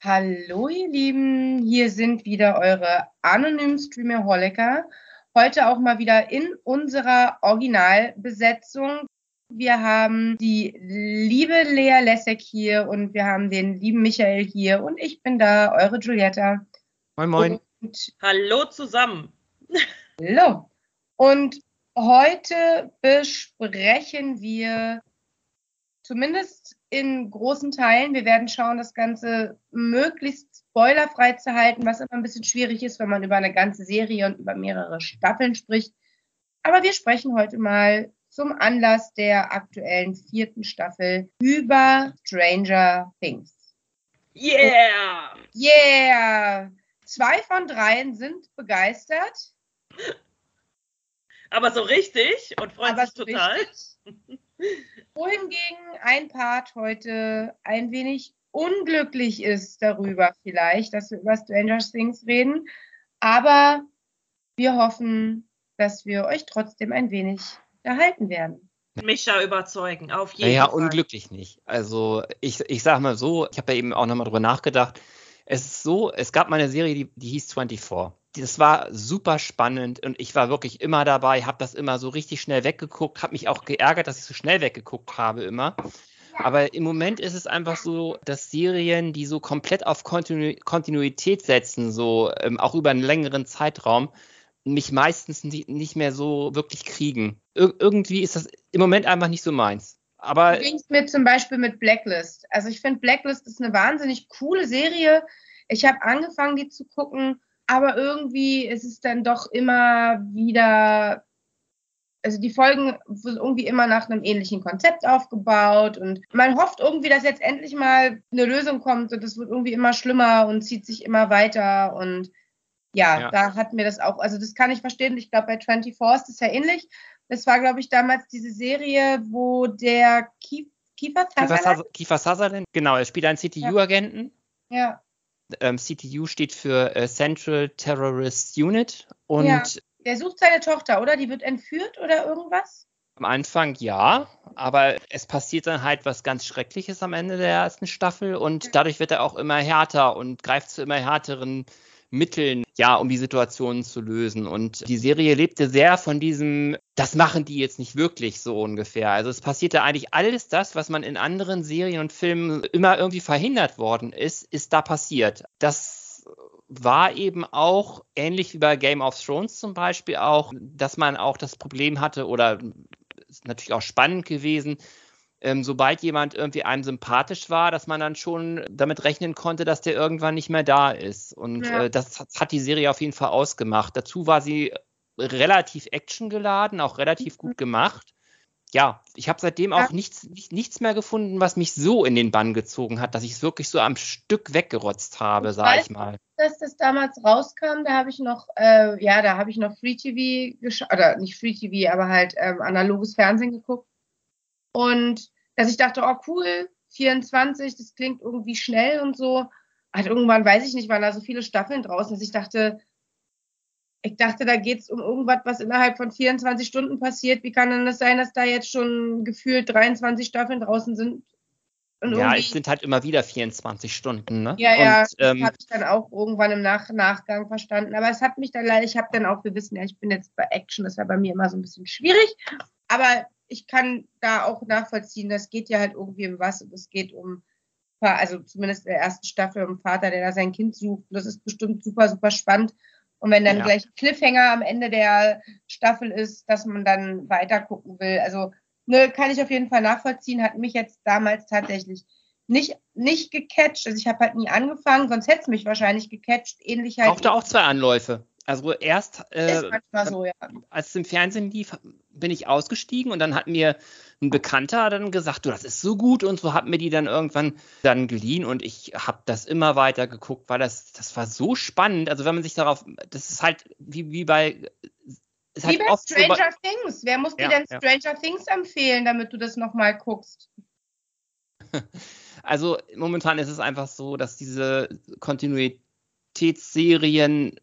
Hallo ihr Lieben, hier sind wieder eure anonymen Streamerholiker. Heute auch mal wieder in unserer Originalbesetzung. Wir haben die liebe Lea Lessek hier und wir haben den lieben Michael hier und ich bin da, eure Giulietta. Moin moin. Und Hallo zusammen. Hallo. Und heute besprechen wir zumindest in großen Teilen. Wir werden schauen, das Ganze möglichst spoilerfrei zu halten, was immer ein bisschen schwierig ist, wenn man über eine ganze Serie und über mehrere Staffeln spricht. Aber wir sprechen heute mal zum Anlass der aktuellen vierten Staffel über Stranger Things. Yeah! Yeah! Zwei von dreien sind begeistert. Aber so richtig und freuen Aber sich so total. richtig. wohingegen ein Part heute ein wenig unglücklich ist darüber vielleicht, dass wir über Stranger Things reden. Aber wir hoffen, dass wir euch trotzdem ein wenig erhalten werden. Micha überzeugen, auf jeden Naja, Fall. unglücklich nicht. Also ich, ich sag mal so, ich habe ja eben auch nochmal drüber nachgedacht. Es ist so, es gab mal eine Serie, die, die hieß 24. Das war super spannend und ich war wirklich immer dabei, habe das immer so richtig schnell weggeguckt, habe mich auch geärgert, dass ich so schnell weggeguckt habe immer. Aber im Moment ist es einfach so, dass Serien, die so komplett auf Kontinu Kontinuität setzen, so ähm, auch über einen längeren Zeitraum, mich meistens nicht, mehr so wirklich kriegen. Ir irgendwie ist das im Moment einfach nicht so meins. Aber ging es mir zum Beispiel mit Blacklist? Also ich finde Blacklist ist eine wahnsinnig coole Serie. Ich habe angefangen, die zu gucken, aber irgendwie ist es dann doch immer wieder, also die Folgen sind irgendwie immer nach einem ähnlichen Konzept aufgebaut und man hofft irgendwie, dass jetzt endlich mal eine Lösung kommt und es wird irgendwie immer schlimmer und zieht sich immer weiter und ja, Ja. da hat mir das auch, also das kann ich verstehen. Ich glaube, bei 24 ist das ja ähnlich. Das war, glaube ich, damals diese Serie, wo der Kief Kiefer Kiefer, Sutherland, Suther- Kiefer Sutherland, genau, er spielt einen CTU-Agenten. ja, Ähm, CTU steht für äh, Central Terrorist Unit und Ja. der sucht seine Tochter, oder? Die wird entführt oder irgendwas? am Anfang ja, aber es passiert dann halt was ganz Schreckliches am Ende der ersten Staffel und dadurch wird er auch immer härter und greift zu immer härteren Mitteln, ja, um die Situation zu lösen. Und die Serie lebte sehr von diesem, das machen die jetzt nicht wirklich so ungefähr. Also es passierte eigentlich alles das, was man in anderen Serien und Filmen immer irgendwie verhindert worden ist, ist da passiert. Das war eben auch ähnlich wie bei Game of Thrones zum Beispiel auch, dass man auch das Problem hatte oder ist natürlich auch spannend gewesen, ähm, sobald jemand irgendwie einem sympathisch war, dass man dann schon damit rechnen konnte, dass der irgendwann nicht mehr da ist. Und Ja. äh, das hat, die Serie auf jeden Fall ausgemacht. Dazu war sie relativ actiongeladen, auch relativ gut gemacht. Ja, ich habe seitdem Ja. auch nichts, nicht, nichts mehr gefunden, was mich so in den Bann gezogen hat, dass ich es wirklich so am Stück weggerotzt habe, Ich sag weiß ich mal. Dass das damals rauskam, da habe ich noch, äh, ja, da habe ich noch Free TV geschaut, oder nicht Free TV, aber halt ähm, analoges Fernsehen geguckt. Und dass ich dachte, oh cool, 24, das klingt irgendwie schnell und so. Halt irgendwann, weiß ich nicht, waren da so viele Staffeln draußen, dass ich dachte, ich dachte, da geht es um irgendwas, was innerhalb von 24 Stunden passiert. Wie kann denn das sein, dass da jetzt schon gefühlt 23 Staffeln draußen sind? Ja, es sind halt immer wieder 24 Stunden, ne? ja, ja, Und, ähm, habe ich dann auch irgendwann im Nach Nachgang verstanden. Aber es hat mich dann leider, ich habe dann auch, wir wissen ja, ich bin jetzt bei Action, das war bei mir immer so ein bisschen schwierig. Aber ich kann da auch nachvollziehen, das geht ja halt irgendwie um was und es geht um, also zumindest in der ersten Staffel, um Vater, der da sein Kind sucht. Und das ist bestimmt super, super spannend. Und wenn dann Ja. gleich Cliffhanger am Ende der Staffel ist, dass man dann weiter gucken will. Also, ne, kann ich auf jeden Fall nachvollziehen, hat mich jetzt damals tatsächlich nicht, nicht gecatcht. Also ich habe halt nie angefangen, sonst hätte es mich wahrscheinlich gecatcht. Ähnlich halt. brauchte auch zwei Anläufe. Also erst, äh, manchmal so, ja. als es im Fernsehen lief, bin ich ausgestiegen und dann hat mir ein Bekannter dann gesagt, du, das ist so gut und so hat mir die dann irgendwann dann geliehen und ich habe das immer weiter geguckt, weil das, das war so spannend. Also wenn man sich darauf, das ist halt wie, wie bei, ist Wie bei oft so Stranger Things. Wer muss dir Ja, denn ja. Stranger Things empfehlen, damit du das nochmal guckst? Also momentan ist es einfach so, dass diese Kontinuitätsserien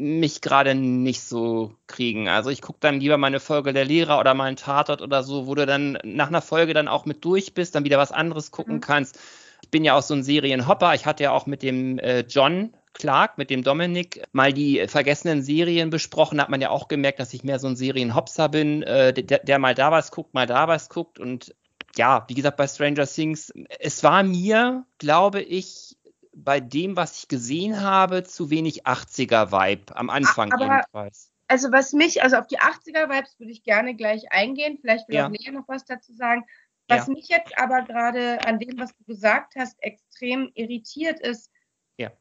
mich gerade nicht so kriegen. Also ich gucke dann lieber meine Folge der Lehrer oder mal einen Tatort oder so, wo du dann nach einer Folge dann auch mit durch bist, dann wieder was anderes gucken Mhm. kannst. ich bin ja auch so ein Serienhopper. Ich hatte ja auch mit dem äh, John Clark, mit dem Dominik, mal die vergessenen Serien besprochen. Hat man ja auch gemerkt, dass ich mehr so ein Serienhopser bin, äh, der, der mal da was guckt, mal da was guckt. Und ja, wie gesagt, bei Stranger Things, es war mir, glaube ich, bei dem, was ich gesehen habe, zu wenig 80er-Vibe am Anfang Aber, jedenfalls. Also was mich, also auf die 80er-Vibes würde ich gerne gleich eingehen. Vielleicht will Ja. auch Lea noch was dazu sagen. Was Ja. mich jetzt aber gerade an dem, was du gesagt hast, extrem irritiert ist. Ja.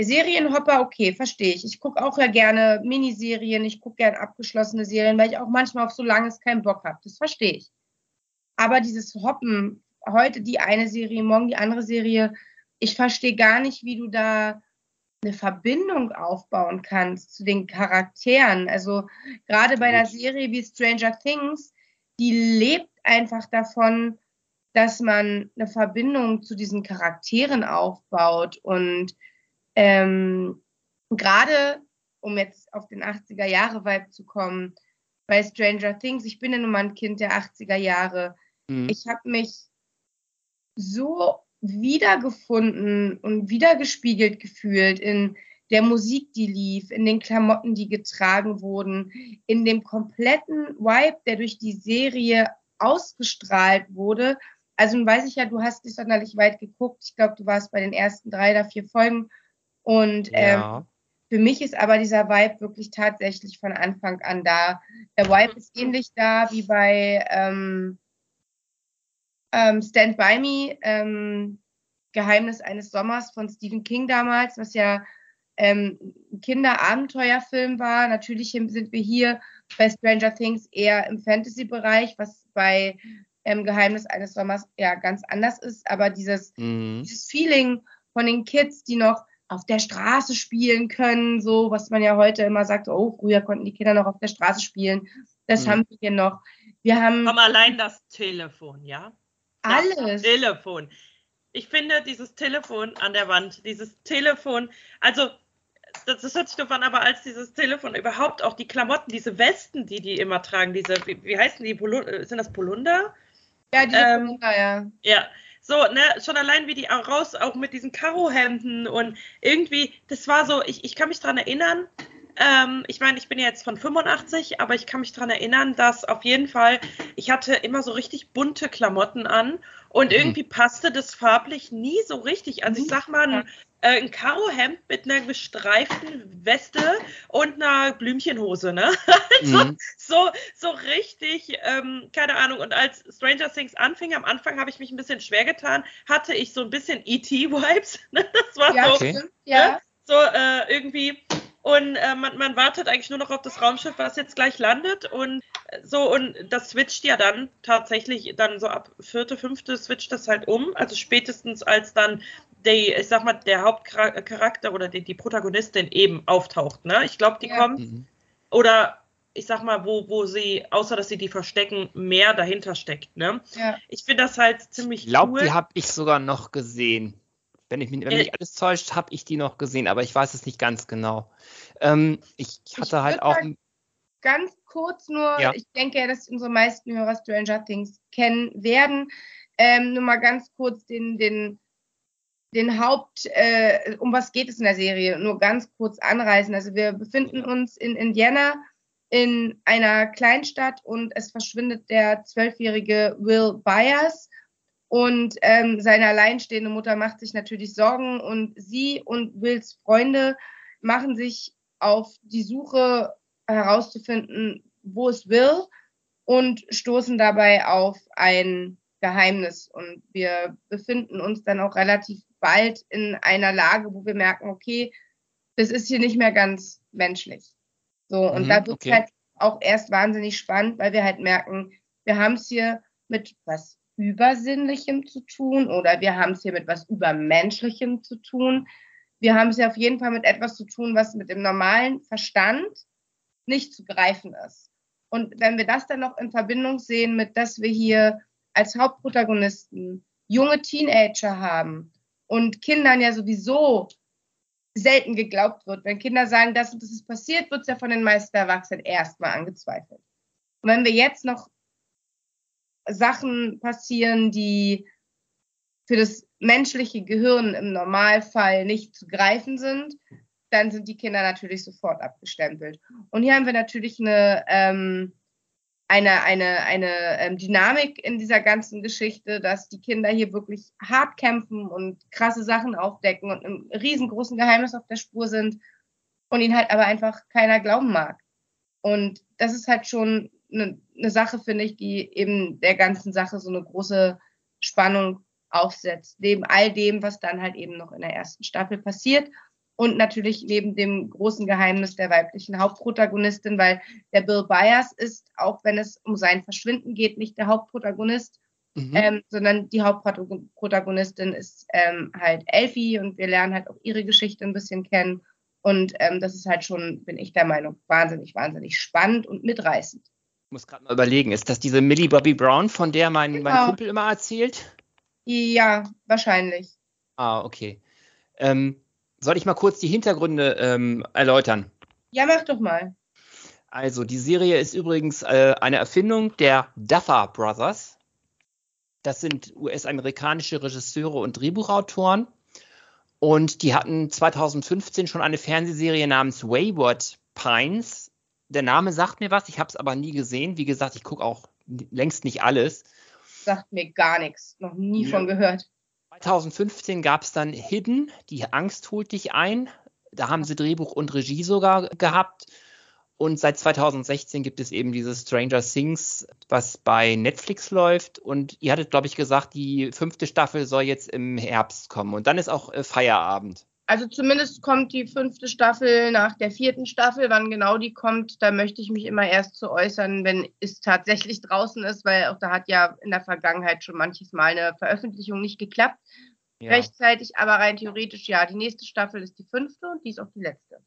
Serienhopper, okay, verstehe ich. Ich gucke auch ja gerne Miniserien, ich gucke gerne abgeschlossene Serien, weil ich auch manchmal auf so langes keinen Bock habe. Das verstehe ich. Aber dieses Hoppen, heute die eine Serie, morgen die andere Serie, ich verstehe gar nicht, wie du da eine Verbindung aufbauen kannst zu den Charakteren. Also gerade bei einer Serie wie Stranger Things, die lebt einfach davon, dass man eine Verbindung zu diesen Charakteren aufbaut. Und ähm, gerade, um jetzt auf den 80er Jahre Vibe zu kommen, bei Stranger Things, ich bin ja nun mal ein Kind der 80er Jahre, Mhm. ich habe mich so wiedergefunden und wiedergespiegelt gefühlt in der Musik, die lief, in den Klamotten, die getragen wurden, in dem kompletten Vibe, der durch die Serie ausgestrahlt wurde. Also nun weiß ich ja, du hast nicht sonderlich weit geguckt. Ich glaube, du warst bei den ersten drei oder vier Folgen. Und ähm, ja. für mich ist aber dieser Vibe wirklich tatsächlich von Anfang an da. Der Vibe ist ähnlich da wie bei ähm, ähm, Stand By Me, ähm, Geheimnis eines Sommers von Stephen King damals, was ja ähm, ein Kinderabenteuerfilm war. Natürlich sind wir hier bei Stranger Things eher im Fantasy-Bereich, was bei ähm, Geheimnis eines Sommers ja ganz anders ist. Aber dieses, Mhm. dieses Feeling von den Kids, die noch auf der Straße spielen können, so was man ja heute immer sagt, oh, früher konnten die Kinder noch auf der Straße spielen. Das Mhm. haben wir hier noch. Wir haben Komm, allein das Telefon, ja? Alles. Telefon. Ich finde dieses Telefon an der Wand, dieses Telefon, also das, das hört sich doof an, aber als dieses Telefon überhaupt auch die Klamotten, diese Westen, die die immer tragen, diese, wie, wie heißen die, Polu äh, sind das Polunder? Ja, diese Ähm, Polunder, ja. Ja, so, ne, schon allein wie die auch raus, auch mit diesen Karohemden und irgendwie, das war so, ich, ich kann mich dran erinnern, ähm, ich meine, ich bin ja jetzt von 85, aber ich kann mich dran erinnern, dass auf jeden Fall, ich hatte immer so richtig bunte Klamotten an und Mhm. irgendwie passte das farblich nie so richtig. Also ich sag mal, ein, äh, ein Karohemd mit einer gestreiften Weste und einer Blümchenhose, ne? Mhm. so, so richtig, ähm, keine Ahnung. Und als Stranger Things anfing, am Anfang habe ich mich ein bisschen schwer getan, hatte ich so ein bisschen ET-Vibes. Das war Ja, so, Okay. stimmt, ja. so äh, irgendwie. Und äh, man, man wartet eigentlich nur noch auf das Raumschiff, was jetzt gleich landet. Und äh, so, und das switcht ja dann tatsächlich, dann so ab vierte, fünfte switcht das halt um. Also spätestens als dann die, ich sag mal, der Hauptcharakter oder die, die Protagonistin eben auftaucht. Ne? Ich glaube, die Ja. kommt Mhm. oder ich sag mal, wo, wo sie, außer dass sie die verstecken, mehr dahinter steckt. Ne? ja. Ich finde das halt ziemlich Ich glaube, cool. die habe ich sogar noch gesehen. Wenn, ich mich, wenn mich alles täuscht, habe ich die noch gesehen, aber ich weiß es nicht ganz genau. Ähm, ich hatte Ich halt auch. sagen, Ganz kurz nur, Ja. ich denke ja, dass unsere meisten Hörer Stranger Things kennen werden. Ähm, nur mal ganz kurz den, den, den Haupt, äh, um was geht es in der Serie, nur ganz kurz anreißen. Also wir befinden uns in Indiana in einer Kleinstadt und es verschwindet der zwölfjährige Will Byers und ähm, seine alleinstehende Mutter macht sich natürlich Sorgen und sie und Wills Freunde machen sich auf die Suche herauszufinden, wo es Will und stoßen dabei auf ein Geheimnis. Und wir befinden uns dann auch relativ bald in einer Lage, wo wir merken, okay, das ist hier nicht mehr ganz menschlich. So, und Mhm, da wird es okay. halt auch erst wahnsinnig spannend, weil wir halt merken, wir haben es hier mit was Übersinnlichem zu tun oder wir haben es hier mit was Übermenschlichem zu tun. Wir haben es hier auf jeden Fall mit etwas zu tun, was mit dem normalen Verstand nicht zu greifen ist. Und wenn wir das dann noch in Verbindung sehen mit, dass wir hier als Hauptprotagonisten junge Teenager haben und Kindern ja sowieso selten geglaubt wird. Wenn Kinder sagen, das und das ist passiert, wird es ja von den meisten Erwachsenen erstmal angezweifelt. Und wenn wir jetzt noch Sachen passieren, die für das menschliche Gehirn im Normalfall nicht zu greifen sind, dann sind die Kinder natürlich sofort abgestempelt. Und hier haben wir natürlich eine, ähm, eine, eine, eine ähm, Dynamik in dieser ganzen Geschichte, dass die Kinder hier wirklich hart kämpfen und krasse Sachen aufdecken und einem riesengroßen Geheimnis auf der Spur sind und ihnen halt aber einfach keiner glauben mag. Und das ist halt schon eine, eine Sache, finde ich, die eben der ganzen Sache so eine große Spannung aufsetzt. Neben all dem, was dann halt eben noch in der ersten Staffel passiert. Und natürlich neben dem großen Geheimnis der weiblichen Hauptprotagonistin, weil der Bill Byers ist, auch wenn es um sein Verschwinden geht, nicht der Hauptprotagonist, mhm. ähm, sondern die Hauptprotagonistin ist ähm, halt Elfie und wir lernen halt auch ihre Geschichte ein bisschen kennen. Und ähm, das ist halt schon, bin ich der Meinung, wahnsinnig, wahnsinnig spannend und mitreißend. Ich muss gerade mal überlegen, ist das diese Millie Bobby Brown, von der mein, genau. mein Kumpel immer erzählt? Ja, wahrscheinlich. Ah, okay. Ähm, soll ich mal kurz die Hintergründe ähm, erläutern? Ja, mach doch mal. Also, die Serie ist übrigens äh, eine Erfindung der Duffer Brothers. Das sind US-amerikanische Regisseure und Drehbuchautoren. Und die hatten 2015 schon eine Fernsehserie namens Wayward Pines. Der Name sagt mir was, ich habe es aber nie gesehen. Wie gesagt, ich gucke auch längst nicht alles. Sagt mir gar nichts, noch nie ja. von gehört. 2015 gab es dann Hidden, die Angst holt dich ein. Da haben sie Drehbuch und Regie sogar gehabt. Und seit 2016 gibt es eben dieses Stranger Things, was bei Netflix läuft. Und ihr hattet, glaube ich, gesagt, die fünfte Staffel soll jetzt im Herbst kommen. Und dann ist auch äh, Feierabend. Also zumindest kommt die fünfte Staffel nach der vierten Staffel. Wann genau die kommt, da möchte ich mich immer erst zu äußern, wenn es tatsächlich draußen ist, weil auch da hat ja in der Vergangenheit schon manches Mal eine Veröffentlichung nicht geklappt. Ja. Rechtzeitig, aber rein theoretisch ja. Die nächste Staffel ist die fünfte und die ist auch die letzte.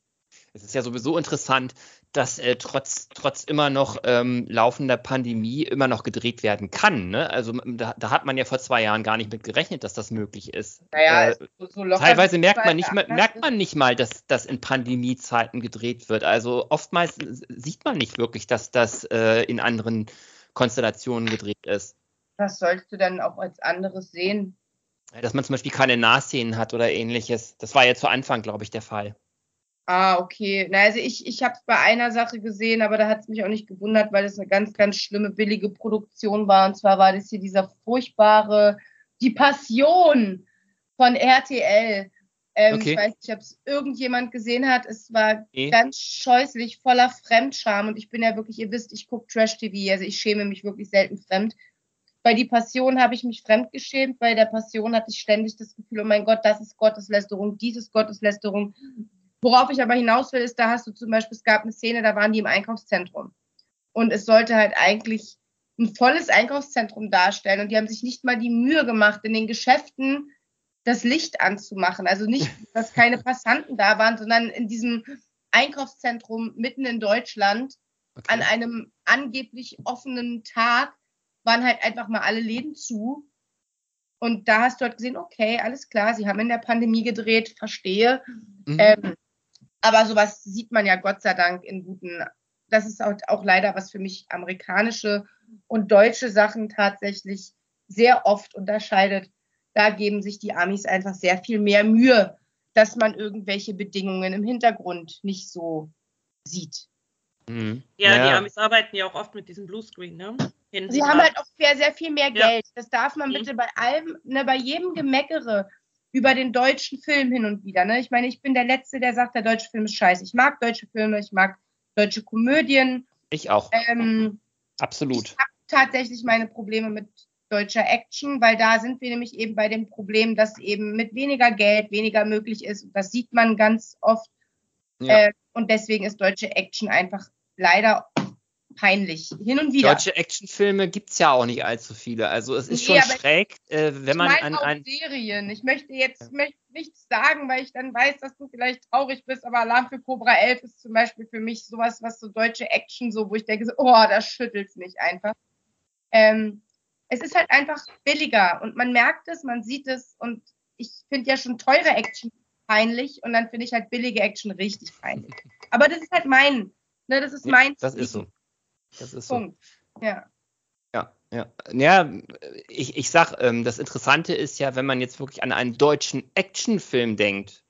Es ist ja sowieso interessant, dass äh, trotz, trotz immer noch ähm, laufender Pandemie immer noch gedreht werden kann. Ne? Also da, da, hat man ja vor zwei Jahren gar nicht mit gerechnet, dass das möglich ist. Naja, äh, so, teilweise merkt man, nicht mal, merkt man nicht mal, dass das in Pandemiezeiten gedreht wird. Also oftmals sieht man nicht wirklich, dass das äh, in anderen Konstellationen gedreht ist. Was sollst du dann auch als anderes sehen? Dass man zum Beispiel keine Nahszenen hat oder ähnliches. Das war ja zu Anfang, glaube ich, der Fall. Ah, okay. Na, also ich, ich habe es bei einer Sache gesehen, aber da hat es mich auch nicht gewundert, weil es eine ganz, ganz schlimme, billige Produktion war. Und zwar war das hier dieser furchtbare, die Passion von RTL. Ähm, okay. Ich weiß nicht, ob es irgendjemand gesehen hat. Es war okay. ganz scheußlich, voller Fremdscham. Und ich bin ja wirklich, ihr wisst, ich gucke Trash-TV, also ich schäme mich wirklich selten fremd. Bei die Passion habe ich mich fremdgeschämt. Bei der Passion hatte ich ständig das Gefühl, oh mein Gott, das ist Gotteslästerung, dieses Gotteslästerung. Worauf ich aber hinaus will, ist, da hast du zum Beispiel, es gab eine Szene, da waren die im Einkaufszentrum. Und es sollte halt eigentlich ein volles Einkaufszentrum darstellen. Und die haben sich nicht mal die Mühe gemacht, in den Geschäften das Licht anzumachen. Also nicht, dass keine Passanten da waren, sondern in diesem Einkaufszentrum mitten in Deutschland okay. an einem angeblich offenen Tag waren halt einfach mal alle Läden zu. Und da hast du halt gesehen, okay, alles klar, sie haben in der Pandemie gedreht, verstehe. Mhm. Ähm, aber sowas sieht man ja Gott sei Dank in guten, das ist auch, auch leider was für mich amerikanische und deutsche Sachen tatsächlich sehr oft unterscheidet. Da geben sich die Amis einfach sehr viel mehr Mühe, dass man irgendwelche Bedingungen im Hintergrund nicht so sieht. Mhm. Ja, ja, die Amis arbeiten ja auch oft mit diesem Bluescreen, ne? Sie haben halt auch sehr, sehr viel mehr Geld. Ja. Das darf man mhm. bitte bei allem, ne, bei jedem Gemeckere über den deutschen Film hin und wieder. Ne? Ich meine, ich bin der Letzte, der sagt, der deutsche Film ist scheiße. Ich mag deutsche Filme, ich mag deutsche Komödien. Ich auch. Ähm, Absolut. Ich habe tatsächlich meine Probleme mit deutscher Action, weil da sind wir nämlich eben bei dem Problem, dass eben mit weniger Geld weniger möglich ist. Das sieht man ganz oft. Ja. Äh, und deswegen ist deutsche Action einfach leider peinlich. Hin und wieder. Deutsche Actionfilme gibt es ja auch nicht allzu viele. Also es ist nee, schon schräg, äh, wenn man an, an Serien. Ich möchte jetzt ja. nichts sagen, weil ich dann weiß, dass du vielleicht traurig bist, aber Alarm für Cobra 11 ist zum Beispiel für mich sowas, was so deutsche Action, so wo ich denke, so, oh, das schüttelt mich einfach. Ähm, es ist halt einfach billiger und man merkt es, man sieht es und ich finde ja schon teure Action peinlich und dann finde ich halt billige Action richtig peinlich. Aber das ist halt mein, ne, das ist mein. Das ist so. Das ist Punkt. so. Ja. Ja, Ja, ja ich, ich sag, ähm, das Interessante ist ja, wenn man jetzt wirklich an einen deutschen Actionfilm denkt,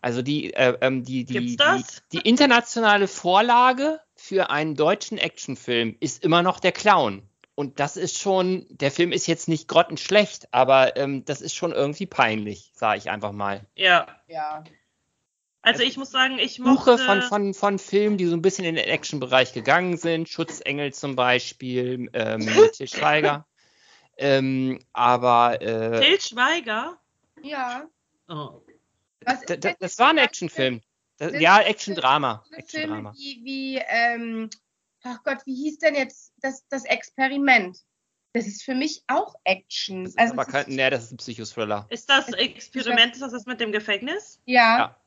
also die, äh, ähm, die, die, die, die, internationale Vorlage für einen deutschen Actionfilm ist immer noch der Clown. Und das ist schon, der Film ist jetzt nicht grottenschlecht, aber ähm, das ist schon irgendwie peinlich, sage ich einfach mal. Ja. Ja. Also ich muss sagen, ich mochte... Suche von, von, von Filmen, die so ein bisschen in den Action-Bereich gegangen sind, Schutzengel zum Beispiel, ähm, mit Til Schweiger. ähm, aber... Äh, Til Schweiger? Ja. Oh. Das, das, das war ein Actionfilm. ja, Action-Drama. Action wie, wie ähm, ach Gott, wie hieß denn jetzt das, das Experiment? Das ist für mich auch Action. Das ist also aber kein, nee, das ist ein Psychothriller. Ist das Experiment, ist das das mit dem Gefängnis? Ja, ja.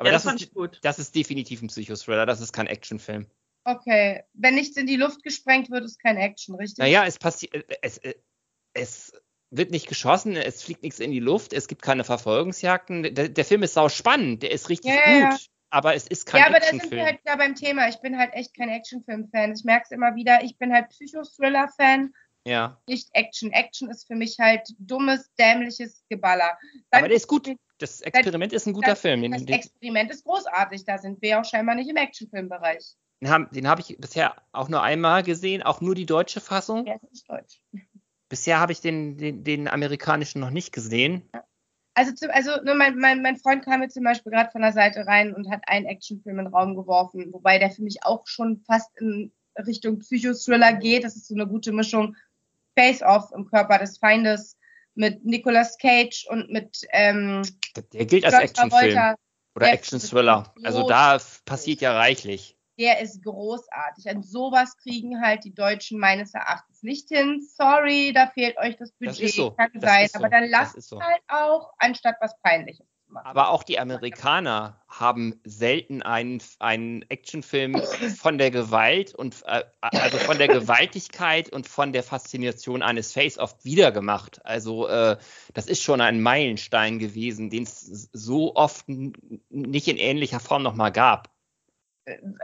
Aber ja, das, das, ist, gut. das ist definitiv ein Psychothriller, das ist kein Actionfilm. Okay. Wenn nichts in die Luft gesprengt wird, ist kein Action, richtig? Naja, es passiert, äh, es, äh, es wird nicht geschossen, es fliegt nichts in die Luft, es gibt keine Verfolgungsjagden. Der, der Film ist sau spannend, der ist richtig ja, gut aber es ist kein Actionfilm. Ja, aber da sind wir halt da beim Thema. Ich bin halt echt kein Actionfilm-Fan. Ich merke es immer wieder. Ich bin halt Psychothriller-Fan. Ja. Nicht Action. Action ist für mich halt dummes, dämliches Geballer. Dann aber der ist gut. Das Experiment ist ein guter das, Film. Das Experiment ist großartig. Da sind wir auch scheinbar nicht im Actionfilmbereich. Den habe hab ich bisher auch nur einmal gesehen, auch nur die deutsche Fassung. Ja, ist nicht deutsch. Bisher habe ich den, den, den, amerikanischen noch nicht gesehen. Also, zu, also nur mein, mein, mein Freund kam mir zum Beispiel gerade von der Seite rein und hat einen Actionfilm in den Raum geworfen, wobei der für mich auch schon fast in Richtung Psychothriller geht. Das ist so eine gute Mischung Face-Off im Körper des Feindes mit Nicolas Cage und mit ähm, Der gilt als Actionfilm oder Action-Thriller. Also da passiert ja reichlich der ist großartig. An sowas kriegen halt die Deutschen meines Erachtens nicht hin. Sorry, da fehlt euch das Budget. Das so. Kann das sein. So. Aber dann lasst es so. halt auch, anstatt was Peinliches. Aber auch die Amerikaner haben selten einen, einen Actionfilm von der Gewalt und äh, also von der Gewaltigkeit und von der Faszination eines Face-Off wiedergemacht. Also äh, das ist schon ein Meilenstein gewesen, den es so oft nicht in ähnlicher Form nochmal gab.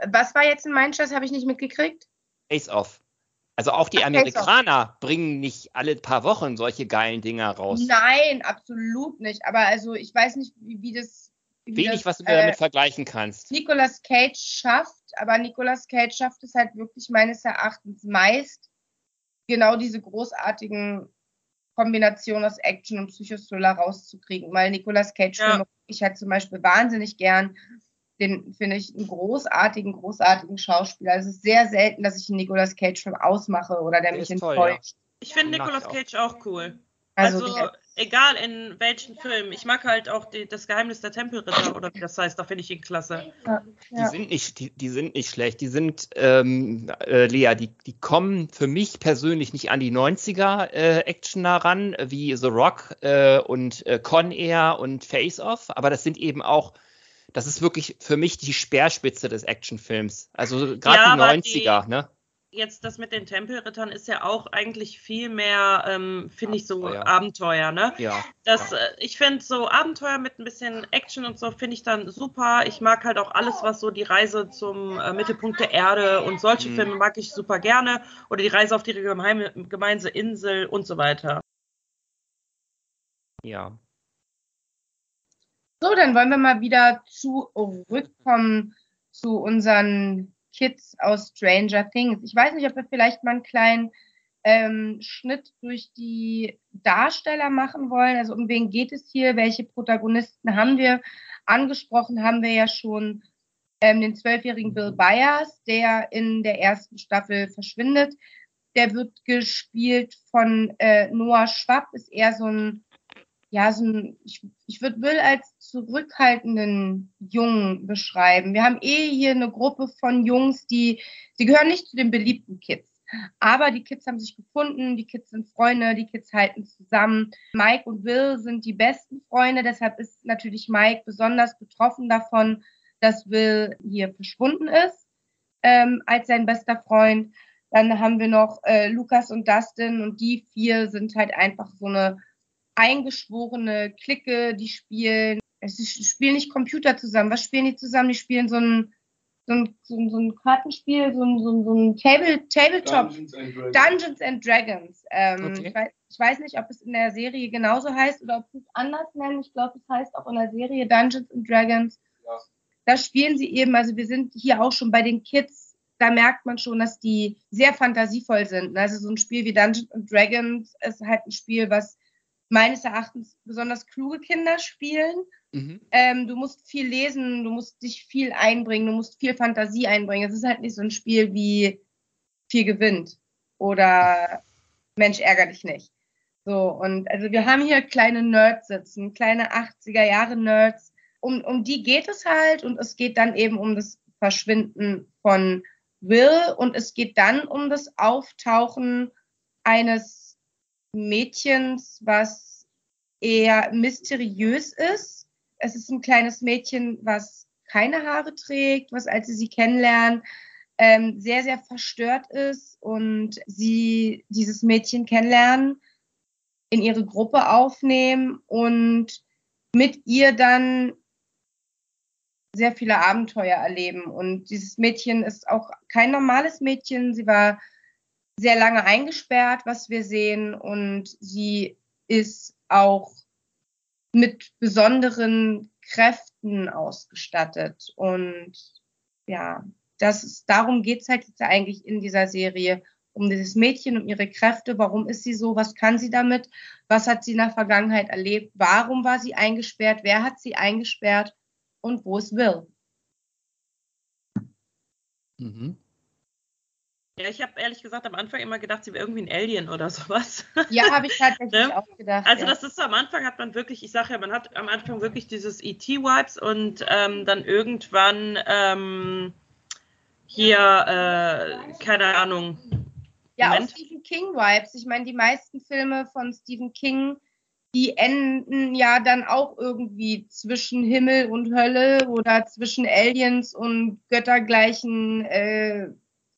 Was war jetzt in Manchester? Habe ich nicht mitgekriegt. Face Off. Also auch die Amerikaner bringen nicht alle paar Wochen solche geilen Dinger raus. Nein, absolut nicht. Aber also ich weiß nicht, wie, wie das. Wie Wenig, das, was du äh, damit vergleichen kannst. Nicolas Cage schafft, aber Nicolas Cage schafft es halt wirklich meines Erachtens meist, genau diese großartigen Kombinationen aus Action und Psychothriller rauszukriegen. Weil Nicolas Cage ja. ich halt zum Beispiel wahnsinnig gern den finde ich einen großartigen, großartigen Schauspieler. Es ist sehr selten, dass ich einen Nicolas Cage-Film ausmache oder der, der mich enttäuscht. Ja. Ich finde Nicolas Cage auch cool. Also, also egal in welchen Film. Ich mag halt auch die, das Geheimnis der Tempelritter oder wie das heißt, da finde ich ihn klasse. Ja, ja. Die sind nicht, die, die, sind nicht schlecht. Die sind, ähm, äh, Lea, die, die kommen für mich persönlich nicht an die 90er äh, Actioner ran, wie The Rock äh, und äh, Con Air und Face Off, aber das sind eben auch das ist wirklich für mich die Speerspitze des Actionfilms. Also gerade ja, die 90er, die, ne? Jetzt das mit den Tempelrittern ist ja auch eigentlich viel mehr, ähm, finde ich, so Abenteuer, ne? Ja. Das, ja. Äh, ich finde so Abenteuer mit ein bisschen Action und so finde ich dann super. Ich mag halt auch alles, was so die Reise zum äh, Mittelpunkt der Erde und solche mhm. Filme mag ich super gerne. Oder die Reise auf die gemeine, gemeinsame Insel und so weiter. Ja. So, dann wollen wir mal wieder zurückkommen zu unseren Kids aus Stranger Things. Ich weiß nicht, ob wir vielleicht mal einen kleinen ähm, Schnitt durch die Darsteller machen wollen. Also um wen geht es hier? Welche Protagonisten haben wir? Angesprochen haben wir ja schon ähm, den zwölfjährigen Bill Byers, der in der ersten Staffel verschwindet. Der wird gespielt von äh, Noah Schwapp, ist eher so ein ja, so ein, ich, ich würde Will als zurückhaltenden Jungen beschreiben. Wir haben eh hier eine Gruppe von Jungs, die, sie gehören nicht zu den beliebten Kids. Aber die Kids haben sich gefunden, die Kids sind Freunde, die Kids halten zusammen. Mike und Will sind die besten Freunde, deshalb ist natürlich Mike besonders betroffen davon, dass Will hier verschwunden ist ähm, als sein bester Freund. Dann haben wir noch äh, Lukas und Dustin und die vier sind halt einfach so eine eingeschworene Clique, die spielen, es spielen nicht Computer zusammen. Was spielen die zusammen? Die spielen so ein so ein, so ein, so ein Kartenspiel, so ein, so ein, so ein Table, Tabletop. Dungeons and Dragons. Dungeons and Dragons. Ähm, okay. ich, weiß, ich, weiß, nicht, ob es in der Serie genauso heißt oder ob sie es anders nennen. Ich glaube, es heißt auch in der Serie Dungeons and Dragons. Ja. Da spielen sie eben, also wir sind hier auch schon bei den Kids, da merkt man schon, dass die sehr fantasievoll sind. Also so ein Spiel wie Dungeons and Dragons ist halt ein Spiel, was meines Erachtens besonders kluge Kinder spielen. Mhm. Ähm, du musst viel lesen, du musst dich viel einbringen, du musst viel Fantasie einbringen. Es ist halt nicht so ein Spiel wie viel gewinnt oder Mensch ärger dich nicht. So, und also wir haben hier kleine Nerds sitzen, kleine 80er Jahre Nerds. Um, um die geht es halt und es geht dann eben um das Verschwinden von Will und es geht dann um das Auftauchen eines Mädchens, was eher mysteriös ist. Es ist ein kleines Mädchen, was keine Haare trägt, was als sie sie kennenlernen, ähm, sehr, sehr verstört ist und sie dieses Mädchen kennenlernen, in ihre Gruppe aufnehmen und mit ihr dann sehr viele Abenteuer erleben. Und dieses Mädchen ist auch kein normales Mädchen. Sie war sehr lange eingesperrt, was wir sehen. Und sie ist auch mit besonderen Kräften ausgestattet. Und ja, das ist, darum geht's halt jetzt eigentlich in dieser Serie. Um dieses Mädchen, um ihre Kräfte. Warum ist sie so? Was kann sie damit? Was hat sie in der Vergangenheit erlebt? Warum war sie eingesperrt? Wer hat sie eingesperrt? Und wo ist Will? Mhm. Ja, ich habe ehrlich gesagt am Anfang immer gedacht, sie wäre irgendwie ein Alien oder sowas. Ja, habe ich tatsächlich ne? auch gedacht. Also ja. das ist so, am Anfang hat man wirklich, ich sage ja, man hat am Anfang wirklich dieses ET-Vibes und ähm, dann irgendwann ähm, hier, äh, keine Ahnung. Ja, Moment. auch Stephen King-Vibes. Ich meine, die meisten Filme von Stephen King, die enden ja dann auch irgendwie zwischen Himmel und Hölle oder zwischen Aliens und göttergleichen äh,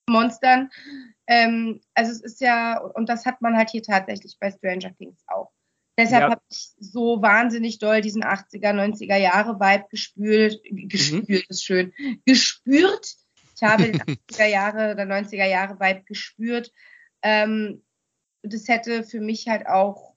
Monstern. Ähm, also es ist ja, und das hat man halt hier tatsächlich bei Stranger Things auch. Deshalb ja. habe ich so wahnsinnig doll diesen 80er, 90er Jahre Vibe gespült, gespült mhm. ist schön, gespürt. Ich habe den 80er Jahre oder 90er Jahre Vibe gespürt. Ähm, das hätte für mich halt auch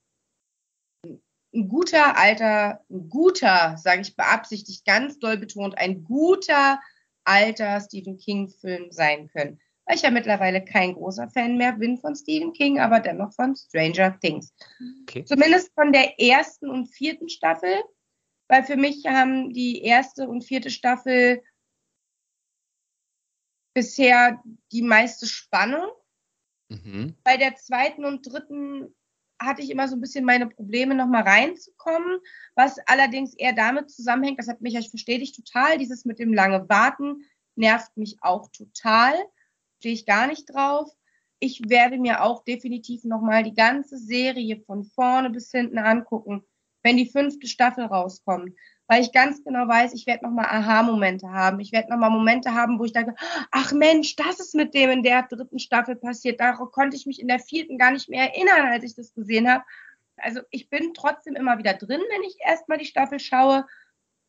ein guter alter, ein guter, sage ich beabsichtigt, ganz doll betont, ein guter alter Stephen King Film sein können weil ich ja mittlerweile kein großer Fan mehr bin von Stephen King, aber dennoch von Stranger Things. Okay. Zumindest von der ersten und vierten Staffel, weil für mich haben die erste und vierte Staffel bisher die meiste Spannung. Mhm. Bei der zweiten und dritten hatte ich immer so ein bisschen meine Probleme, nochmal reinzukommen, was allerdings eher damit zusammenhängt, das hat mich, ich verstehe dich total, dieses mit dem lange Warten nervt mich auch total stehe ich gar nicht drauf. Ich werde mir auch definitiv nochmal die ganze Serie von vorne bis hinten angucken, wenn die fünfte Staffel rauskommt. Weil ich ganz genau weiß, ich werde nochmal Aha-Momente haben. Ich werde nochmal Momente haben, wo ich denke, ach Mensch, das ist mit dem in der dritten Staffel passiert. Darauf konnte ich mich in der vierten gar nicht mehr erinnern, als ich das gesehen habe. Also ich bin trotzdem immer wieder drin, wenn ich erstmal die Staffel schaue.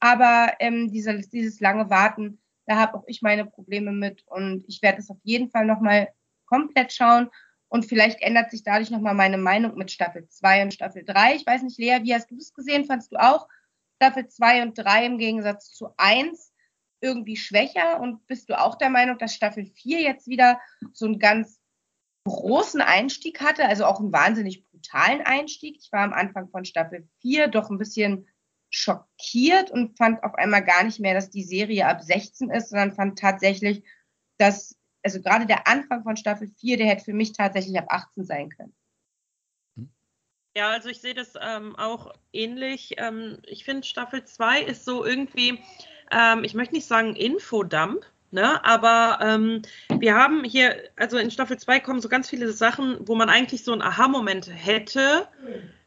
Aber ähm, dieses, dieses lange Warten, da habe auch ich meine Probleme mit und ich werde es auf jeden Fall nochmal komplett schauen und vielleicht ändert sich dadurch nochmal meine Meinung mit Staffel 2 und Staffel 3. Ich weiß nicht, Lea, wie hast du das gesehen? Fandst du auch Staffel 2 und 3 im Gegensatz zu 1 irgendwie schwächer und bist du auch der Meinung, dass Staffel 4 jetzt wieder so einen ganz großen Einstieg hatte, also auch einen wahnsinnig brutalen Einstieg? Ich war am Anfang von Staffel 4 doch ein bisschen schockiert und fand auf einmal gar nicht mehr, dass die Serie ab 16 ist, sondern fand tatsächlich, dass, also gerade der Anfang von Staffel 4, der hätte für mich tatsächlich ab 18 sein können. Ja, also ich sehe das ähm, auch ähnlich. Ähm, ich finde, Staffel 2 ist so irgendwie, ähm, ich möchte nicht sagen Infodump, ne, aber ähm, wir haben hier, also in Staffel 2 kommen so ganz viele Sachen, wo man eigentlich so einen Aha-Moment hätte.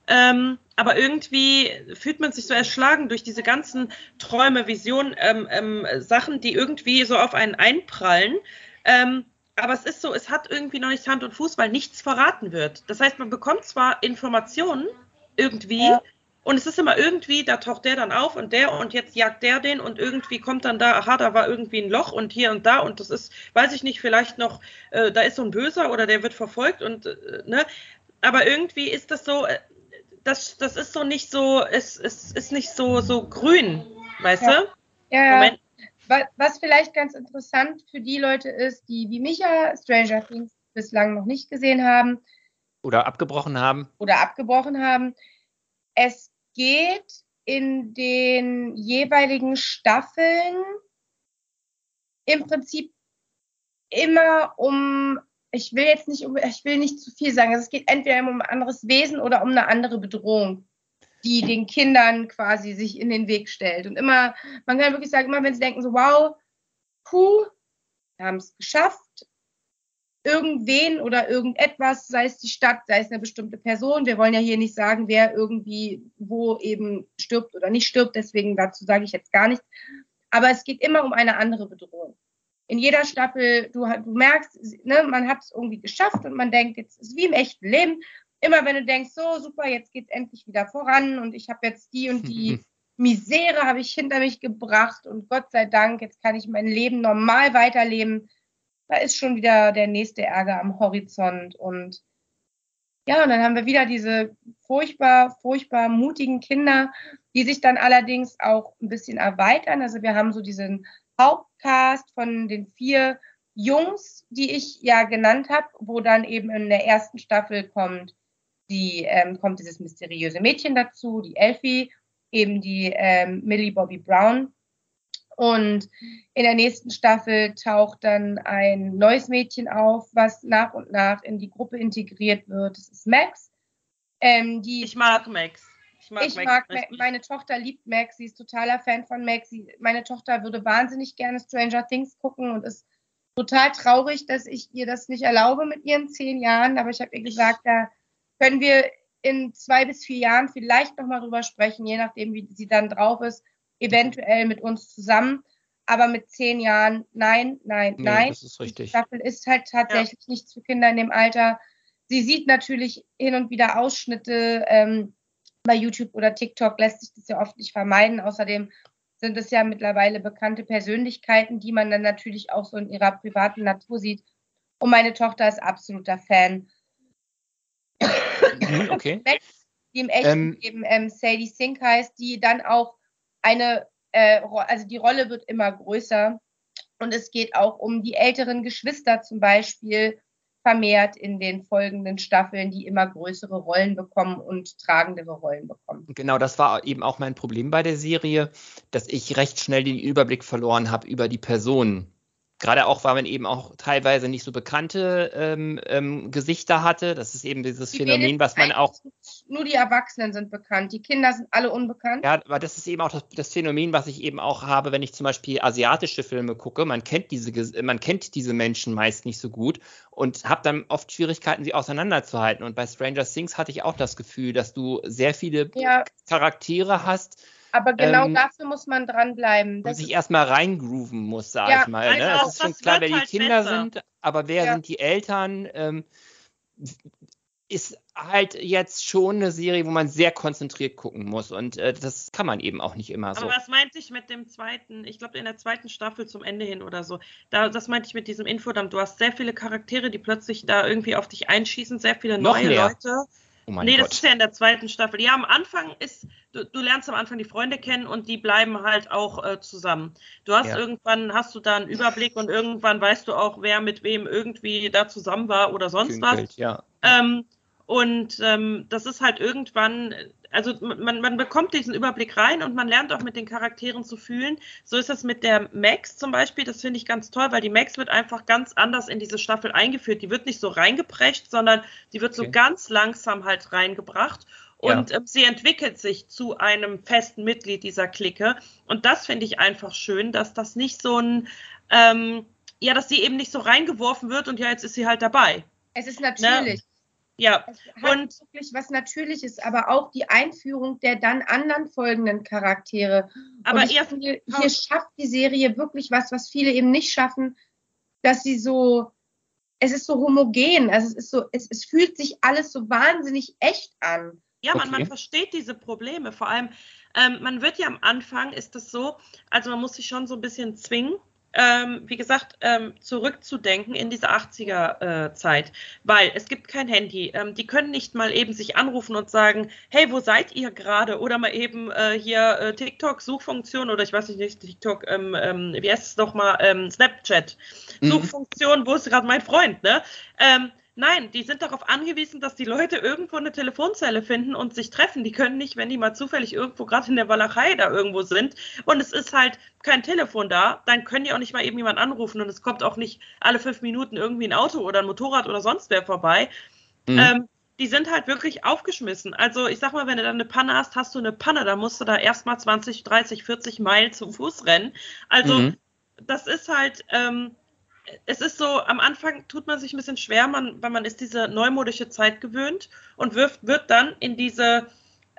Ähm, aber irgendwie fühlt man sich so erschlagen durch diese ganzen Träume, Visionen, ähm, ähm, Sachen, die irgendwie so auf einen einprallen. Ähm, aber es ist so, es hat irgendwie noch nicht Hand und Fuß, weil nichts verraten wird. Das heißt, man bekommt zwar Informationen irgendwie ja. Und es ist immer irgendwie, da taucht der dann auf und der und jetzt jagt der den und irgendwie kommt dann da, aha, da war irgendwie ein Loch und hier und da und das ist, weiß ich nicht, vielleicht noch, äh, da ist so ein Böser oder der wird verfolgt und, äh, ne, aber irgendwie ist das so, äh, das, das ist so nicht so, es, es ist nicht so, so grün, weißt ja. du? Ja, Moment. Was vielleicht ganz interessant für die Leute ist, die wie Micha Stranger Things bislang noch nicht gesehen haben. Oder abgebrochen haben. Oder abgebrochen haben. Es geht in den jeweiligen Staffeln im Prinzip immer um, ich will jetzt nicht, ich will nicht zu viel sagen, es geht entweder um ein anderes Wesen oder um eine andere Bedrohung, die den Kindern quasi sich in den Weg stellt. Und immer, man kann wirklich sagen, immer wenn sie denken so, wow, puh, wir haben es geschafft, irgendwen oder irgendetwas, sei es die Stadt, sei es eine bestimmte Person. Wir wollen ja hier nicht sagen, wer irgendwie wo eben stirbt oder nicht stirbt, deswegen dazu sage ich jetzt gar nichts. Aber es geht immer um eine andere Bedrohung. In jeder Staffel, du, du merkst, ne, man hat es irgendwie geschafft und man denkt, jetzt ist es wie im echten Leben. Immer wenn du denkst, so super, jetzt geht es endlich wieder voran und ich habe jetzt die und die Misere habe ich hinter mich gebracht und Gott sei Dank, jetzt kann ich mein Leben normal weiterleben da ist schon wieder der nächste Ärger am Horizont. Und ja, und dann haben wir wieder diese furchtbar, furchtbar mutigen Kinder, die sich dann allerdings auch ein bisschen erweitern. Also wir haben so diesen Hauptcast von den vier Jungs, die ich ja genannt habe, wo dann eben in der ersten Staffel kommt die ähm, kommt dieses mysteriöse Mädchen dazu, die Elfie, eben die ähm, Millie Bobby Brown und in der nächsten Staffel taucht dann ein neues Mädchen auf, was nach und nach in die Gruppe integriert wird. Das ist Max. Ähm, die, ich mag Max. Ich mag, ich Max mag Max. Meine Tochter liebt Max. Sie ist totaler Fan von Max. Sie, meine Tochter würde wahnsinnig gerne Stranger Things gucken und ist total traurig, dass ich ihr das nicht erlaube mit ihren zehn Jahren. Aber ich habe ihr gesagt, da können wir in zwei bis vier Jahren vielleicht nochmal drüber sprechen, je nachdem, wie sie dann drauf ist eventuell mit uns zusammen. Aber mit zehn Jahren, nein, nein, nee, nein. Das ist richtig. Die Staffel ist halt tatsächlich ja. nichts für Kinder in dem Alter. Sie sieht natürlich hin und wieder Ausschnitte. Ähm, bei YouTube oder TikTok lässt sich das ja oft nicht vermeiden. Außerdem sind es ja mittlerweile bekannte Persönlichkeiten, die man dann natürlich auch so in ihrer privaten Natur sieht. Und meine Tochter ist absoluter Fan. Mhm, okay. Die im echten ähm, eben ähm, Sadie Sink heißt, die dann auch eine, äh, also die Rolle wird immer größer und es geht auch um die älteren Geschwister zum Beispiel vermehrt in den folgenden Staffeln, die immer größere Rollen bekommen und tragendere Rollen bekommen. Genau, das war eben auch mein Problem bei der Serie, dass ich recht schnell den Überblick verloren habe über die Personen Gerade auch, weil man eben auch teilweise nicht so bekannte ähm, ähm, Gesichter hatte. Das ist eben dieses die Phänomen, was man auch. Nur die Erwachsenen sind bekannt, die Kinder sind alle unbekannt. Ja, aber das ist eben auch das, das Phänomen, was ich eben auch habe, wenn ich zum Beispiel asiatische Filme gucke. Man kennt diese, man kennt diese Menschen meist nicht so gut und habe dann oft Schwierigkeiten, sie auseinanderzuhalten. Und bei Stranger Things hatte ich auch das Gefühl, dass du sehr viele ja. Charaktere hast aber genau ähm, dafür muss man dranbleiben. Und sich erstmal reingrooven muss, sag ja, ich mal. Ne? Es ist schon klar, wer die halt Kinder besser. sind, aber wer ja. sind die Eltern? Ähm, ist halt jetzt schon eine Serie, wo man sehr konzentriert gucken muss. Und äh, das kann man eben auch nicht immer so. Aber was meinte ich mit dem zweiten, ich glaube in der zweiten Staffel zum Ende hin oder so, da, das meinte ich mit diesem Infodump. Du hast sehr viele Charaktere, die plötzlich da irgendwie auf dich einschießen, sehr viele Noch neue mehr. Leute. Oh mein nee, Gott. das ist ja in der zweiten Staffel. Ja, am Anfang ist, du, du lernst am Anfang die Freunde kennen und die bleiben halt auch äh, zusammen. Du hast ja. irgendwann, hast du da einen Überblick und irgendwann weißt du auch, wer mit wem irgendwie da zusammen war oder sonst Kühnkelt, was. Ja. Ähm, und ähm, das ist halt irgendwann, also man, man bekommt diesen Überblick rein und man lernt auch mit den Charakteren zu fühlen. So ist das mit der Max zum Beispiel. Das finde ich ganz toll, weil die Max wird einfach ganz anders in diese Staffel eingeführt. Die wird nicht so reingeprescht, sondern die wird okay. so ganz langsam halt reingebracht. Und ja. äh, sie entwickelt sich zu einem festen Mitglied dieser Clique. Und das finde ich einfach schön, dass das nicht so ein, ähm, ja, dass sie eben nicht so reingeworfen wird und ja, jetzt ist sie halt dabei. Es ist natürlich. Ne? Ja, und wirklich was Natürliches, aber auch die Einführung der dann anderen folgenden Charaktere. Aber ich finde, hier schafft die Serie wirklich was, was viele eben nicht schaffen, dass sie so, es ist so homogen, also es ist so, es, es fühlt sich alles so wahnsinnig echt an. Ja, man, Okay. man versteht diese Probleme. Vor allem, ähm, man wird ja am Anfang, ist es so, also man muss sich schon so ein bisschen zwingen, ähm, wie gesagt, ähm, zurückzudenken in diese 80er-Zeit, weil es gibt kein Handy. Ähm, die können nicht mal eben sich anrufen und sagen, hey, wo seid ihr gerade? Oder mal eben äh, hier äh, TikTok-Suchfunktion oder ich weiß nicht, nicht TikTok, ähm, ähm, wie heißt es nochmal, ähm, Snapchat. Mhm. Suchfunktion, wo ist gerade mein Freund, ne? Nein, die sind darauf angewiesen, dass die Leute irgendwo eine Telefonzelle finden und sich treffen. Die können nicht, wenn die mal zufällig irgendwo gerade in der Walachei da irgendwo sind und es ist halt kein Telefon da, dann können die auch nicht mal eben jemand anrufen und es kommt auch nicht alle fünf Minuten irgendwie ein Auto oder ein Motorrad oder sonst wer vorbei. Mhm. Ähm, die sind halt wirklich aufgeschmissen. Also ich sag mal, wenn du dann eine Panne hast, hast du eine Panne, dann musst du da erstmal 20, 30, 40 Meilen zu Fuß rennen. Also Mhm. das ist halt, ähm, es ist so, am Anfang tut man sich ein bisschen schwer, man, weil man ist diese neumodische Zeit gewöhnt und wirft, wird dann in diese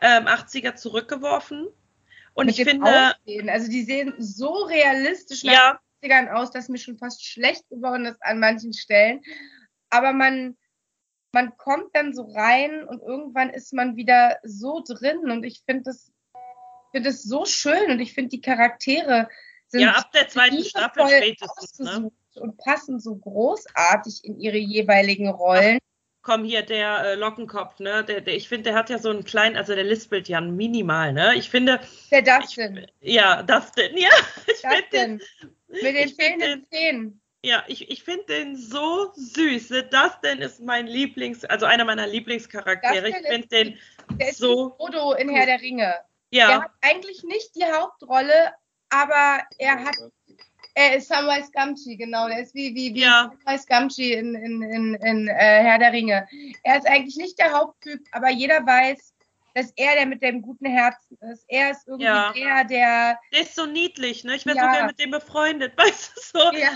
ähm, 80er zurückgeworfen. Und Mit ich finde, Aussehen. Also die sehen so realistisch nach ja, 80ern aus, dass mir schon fast schlecht geworden ist an manchen Stellen. Aber man, man kommt dann so rein und irgendwann ist man wieder so drin. Und ich finde das, finde das so schön und ich finde die Charaktere sind ja, ab der zweiten Staffel spätestens. Ne? Und passen so großartig in ihre jeweiligen Rollen. Komm hier, der äh, Lockenkopf, ne? Der, der, ich finde, der hat ja so einen kleinen, also der lispelt ja minimal, ne? Ich finde, ich, Dustin? ja, Dustin, ja, ich finde den, Dustin. Mit den ich fehlenden Zähnen. Ja, ich, ich finde den so süß. Ne? Dustin ist mein Lieblings, also einer meiner Lieblingscharaktere. Dustin Ich finde den, Der ist So Frodo in Herr der Ringe. Er ja, hat eigentlich nicht die Hauptrolle, aber er hat, er ist Samwise Gamgee, genau. Der ist wie, wie, wie Ja. Samwise Gamgee in, in, in, in äh, Herr der Ringe. Er ist eigentlich nicht der Haupttyp, aber jeder weiß, dass er der mit dem guten Herzen ist. Er ist irgendwie Ja. der, der, der ist so niedlich, ne? Ich wäre Ja. so gerne mit dem befreundet, weißt du so. Ja.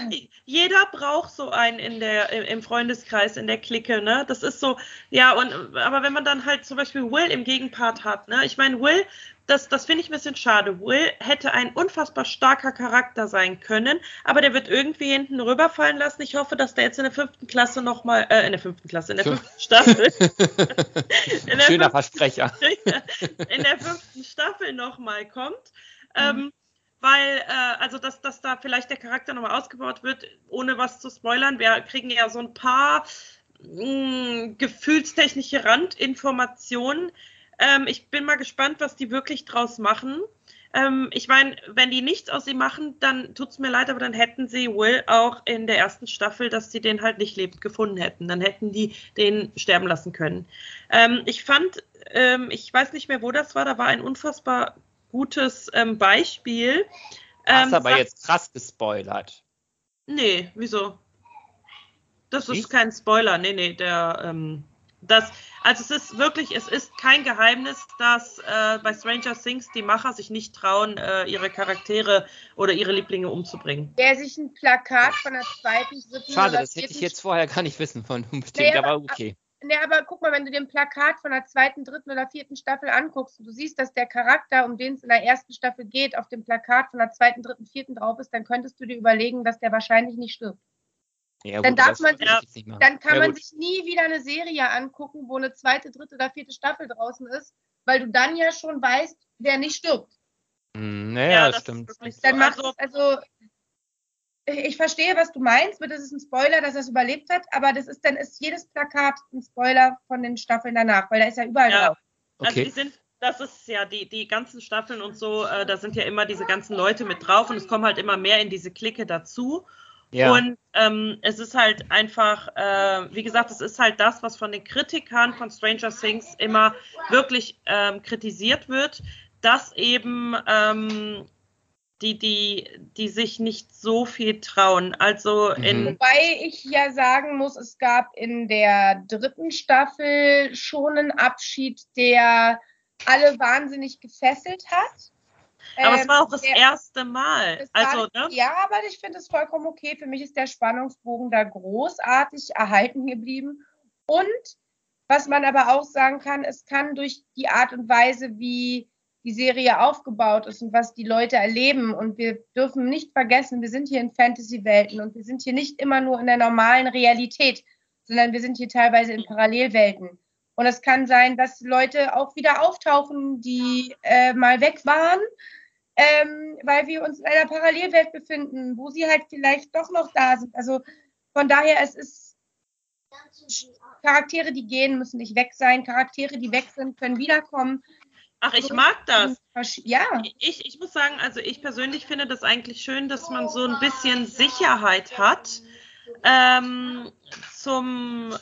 Jeder braucht so einen in der, im- im Freundeskreis, in der Clique, ne? Das ist so, ja, und aber wenn man dann halt zum Beispiel Will im Gegenpart hat, ne? Ich meine, Will, das, das finde ich ein bisschen schade. Will hätte ein unfassbar starker Charakter sein können, aber der wird irgendwie hinten rüberfallen lassen. Ich hoffe, dass der jetzt in der fünften Klasse nochmal, äh, in der fünften Klasse, in der Fünf- fünften Staffel, in der Schöner Versprecher. in der fünften Staffel nochmal kommt. Ähm, weil, äh, also, dass, dass da vielleicht der Charakter nochmal ausgebaut wird, ohne was zu spoilern. Wir kriegen ja so ein paar mh, gefühlstechnische Randinformationen. Ähm, ich bin mal gespannt, was die wirklich draus machen. Ähm, ich meine, wenn die nichts aus ihm machen, dann tut's mir leid, aber dann hätten sie Will auch in der ersten Staffel, dass sie den halt nicht lebend gefunden hätten. Dann hätten die den sterben lassen können. Ähm, ich fand, ähm, ich weiß nicht mehr, wo das war, da war ein unfassbar gutes ähm, Beispiel. Hast Ähm, aber jetzt krass gespoilert. Nee, wieso? Das ist kein Spoiler. Nee, nee, der, ähm, das, also es ist wirklich, es ist kein Geheimnis, dass äh, bei Stranger Things die Macher sich nicht trauen, äh, ihre Charaktere oder ihre Lieblinge umzubringen. der sich ein Plakat von der zweiten, dritten Schade, oder das hätte ich vierten jetzt vorher gar nicht wissen von unbedingt, Naja, aber aber- okay. Ne, aber guck mal, wenn du dir ein Plakat von der zweiten, dritten oder vierten Staffel anguckst und du siehst, dass der Charakter, um den es in der ersten Staffel geht, auf dem Plakat von der zweiten, dritten, vierten drauf ist, dann könntest du dir überlegen, dass der wahrscheinlich nicht stirbt. Ja, Dann gut, darf das man sich-. Dann kann ja, man sich nie wieder eine Serie angucken, wo eine zweite, dritte oder vierte Staffel draußen ist, weil du dann ja schon weißt, wer nicht stirbt. Hm, Naja, das ist stimmt. Dann macht Also, es, also ich verstehe, was du meinst, das ist ein Spoiler, dass er es überlebt hat, aber das ist dann ist jedes Plakat ein Spoiler von den Staffeln danach, weil da ist ja überall Ja. drauf. Also die Okay. sind, das ist ja die, die ganzen Staffeln und so, äh, da sind ja immer diese ganzen Leute mit drauf und es kommen halt immer mehr in diese Clique dazu. Ja. Und ähm, es ist halt einfach, äh, wie gesagt, es ist halt das, was von den Kritikern von Stranger Things immer wirklich ähm, kritisiert wird, dass eben ähm, die, die, die sich nicht so viel trauen. Also in, Mhm. Wobei ich ja sagen muss, es gab in der dritten Staffel schon einen Abschied, der alle wahnsinnig gefesselt hat. Aber es Ähm, war auch das der- erste Mal. es war- Also, ne? Ja, aber ich finde es vollkommen okay. Für mich ist der Spannungsbogen da großartig erhalten geblieben. Und was man aber auch sagen kann, es kann durch die Art und Weise, wie die Serie aufgebaut ist und was die Leute erleben. Und wir dürfen nicht vergessen, wir sind hier in Fantasy-Welten und wir sind hier nicht immer nur in der normalen Realität, sondern wir sind hier teilweise in Parallelwelten. Und es kann sein, dass Leute auch wieder auftauchen, die äh, mal weg waren, ähm, weil wir uns in einer Parallelwelt befinden, wo sie halt vielleicht doch noch da sind. Also von daher, es ist Charaktere, die gehen, müssen nicht weg sein. Charaktere, die weg sind, können wiederkommen. Ach, ich mag das. Ja. Ich, ich muss sagen, also ich persönlich finde das eigentlich schön, dass man so ein bisschen Sicherheit hat. Ähm, zum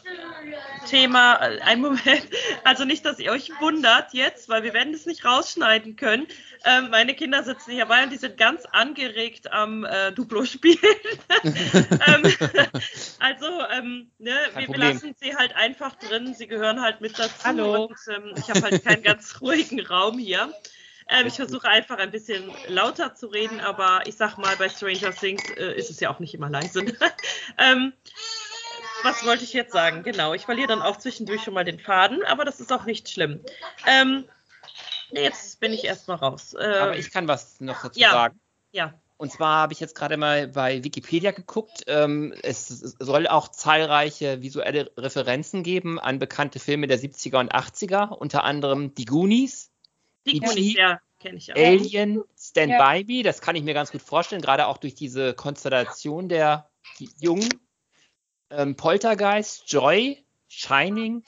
Thema, ein Moment, also nicht, dass ihr euch wundert jetzt, weil wir werden es nicht rausschneiden können. Ähm, meine Kinder sitzen hier bei und die sind ganz angeregt am äh, Duplo spielen. ähm, also, ähm, ne, wir Problem. lassen sie halt einfach drin, sie gehören halt mit dazu Hallo. und ähm, ich habe halt keinen ganz ruhigen Raum hier. Ähm, ich versuche einfach ein bisschen lauter zu reden, aber ich sag mal, bei Stranger Things äh, ist es ja auch nicht immer leise. ähm, was wollte ich jetzt sagen? Genau, ich verliere dann auch zwischendurch schon mal den Faden, aber das ist auch nicht schlimm. Ähm, jetzt bin ich erstmal raus. Äh, aber ich kann was noch dazu ja, sagen. Ja. Und zwar habe ich jetzt gerade mal bei Wikipedia geguckt. Ähm, es soll auch zahlreiche visuelle Referenzen geben an bekannte Filme der 70er und 80er, unter anderem Die Goonies, Die Goonies, ja, kenne ich ja. Alien, Stand ja. By Me, das kann ich mir ganz gut vorstellen, gerade auch durch diese Konstellation der Jungen ähm, Poltergeist, Joy, Shining,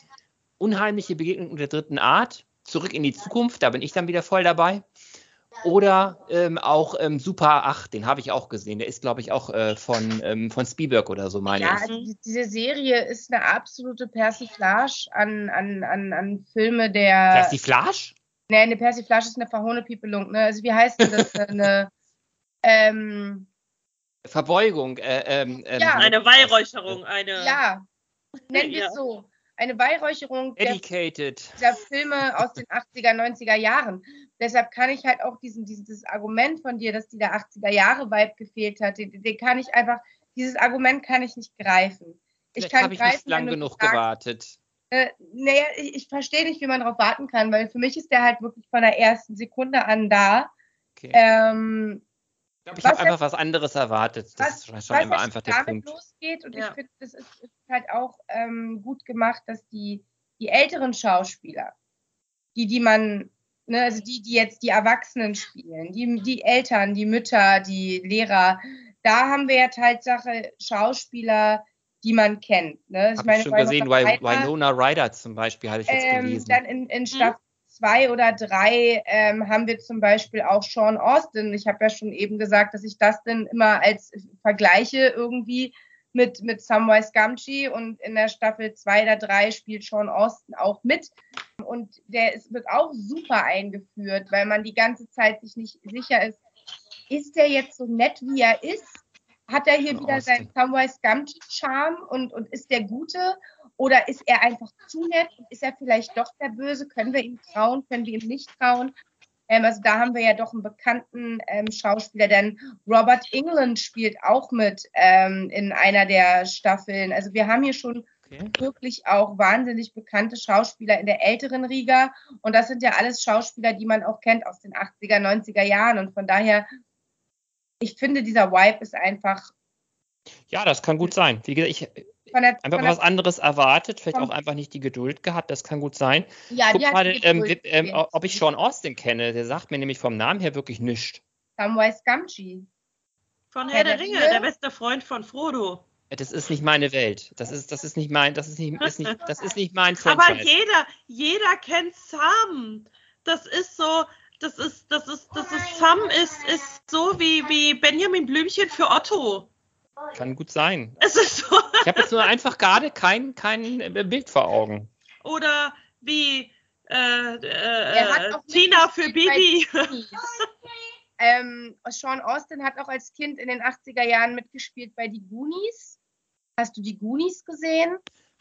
Unheimliche Begegnung der dritten Art, Zurück in die Zukunft, da bin ich dann wieder voll dabei. Oder ähm, auch ähm, Super 8, den habe ich auch gesehen. Der ist, glaube ich, auch äh, von, ähm, von Spielberg oder so, meine ja, ich. Ja, also diese Serie ist eine absolute Persiflage an, an, an, an Filme der. Persiflage? Nee, eine Persiflage ist eine Verhohnepiepelung. Ne? Also, wie heißt denn das? eine. Ähm, Verbeugung. Äh, ähm, ähm, ja, eine Weihräucherung, eine. Ja, nennen wir es so. Eine Weihräucherung der, der Filme aus den 80er, 90er Jahren. Deshalb kann ich halt auch diesen, dieses Argument von dir, dass die der 80er Jahre Vibe gefehlt hat, den, den kann ich einfach, dieses Argument kann ich nicht greifen. Ich Vielleicht habe ich nicht lang genug sagst, gewartet. Äh, naja, ich, ich verstehe nicht, wie man darauf warten kann, weil für mich ist der halt wirklich von der ersten Sekunde an da. Okay. Ähm, ich glaube, ich habe einfach was anderes erwartet. Das was, ist schon was einfach der damit Punkt. losgeht und ja. ich finde, das ist, ist, halt auch ähm, gut gemacht, dass die, die älteren Schauspieler, die, die man, ne, also die, die jetzt die Erwachsenen spielen, die, die Eltern, die Mütter, die Lehrer, da haben wir ja Tatsache Schauspieler, die man kennt. Ne? Ich habe ich schon gesehen, Winona Ryder zum Beispiel, hatte ich jetzt ähm, gelesen. Dann in, in Staffel zwei oder drei ähm, haben wir zum Beispiel auch Sean Austin. Ich habe ja schon eben gesagt, dass ich das dann immer als vergleiche irgendwie mit, mit Samwise Gamgee und in der Staffel zwei oder drei spielt Sean Austin auch mit. Und der ist, wird auch super eingeführt, weil man die ganze Zeit sich nicht sicher ist, ist der jetzt so nett, wie er ist? Hat er hier wieder seinen Samwise Gamgee-Charme und, und ist der Gute? Oder ist er einfach zu nett? Ist er vielleicht doch der Böse? Können wir ihm trauen? Können wir ihm nicht trauen? Ähm, also da haben wir ja doch einen bekannten ähm, Schauspieler, denn Robert England spielt auch mit ähm, in einer der Staffeln. Also wir haben hier schon okay. wirklich auch wahnsinnig bekannte Schauspieler in der älteren Riga. Und das sind ja alles Schauspieler, die man auch kennt aus den 80er, 90er Jahren. Und von daher, ich finde, dieser Vibe ist einfach. Ja, das kann gut sein. Wie gesagt, ich der, einfach was anderes erwartet, vielleicht auch einfach nicht die Geduld gehabt, das kann gut sein. Ja, Guck mal, ähm, ähm, ob ich Sean Austin kenne, der sagt mir nämlich vom Namen her wirklich nichts. Samwise Gamgee. Von Herr der, der Ringe, der beste Freund von Frodo. Das ist nicht meine Welt. Das ist, das ist nicht mein, das ist nicht, ist nicht, das ist nicht mein Franchise. Aber jeder, jeder kennt Sam. Das ist so, das ist, das ist, das ist, Sam ist, ist so wie, wie Benjamin Blümchen für Otto. Kann gut sein. Es ist so. Ich habe jetzt nur einfach gerade kein, kein Bild vor Augen. Oder wie äh, äh, Tina für Bibi. ähm, Sean Austin hat auch als Kind in den 80er Jahren mitgespielt bei die Goonies. Hast du die Goonies gesehen?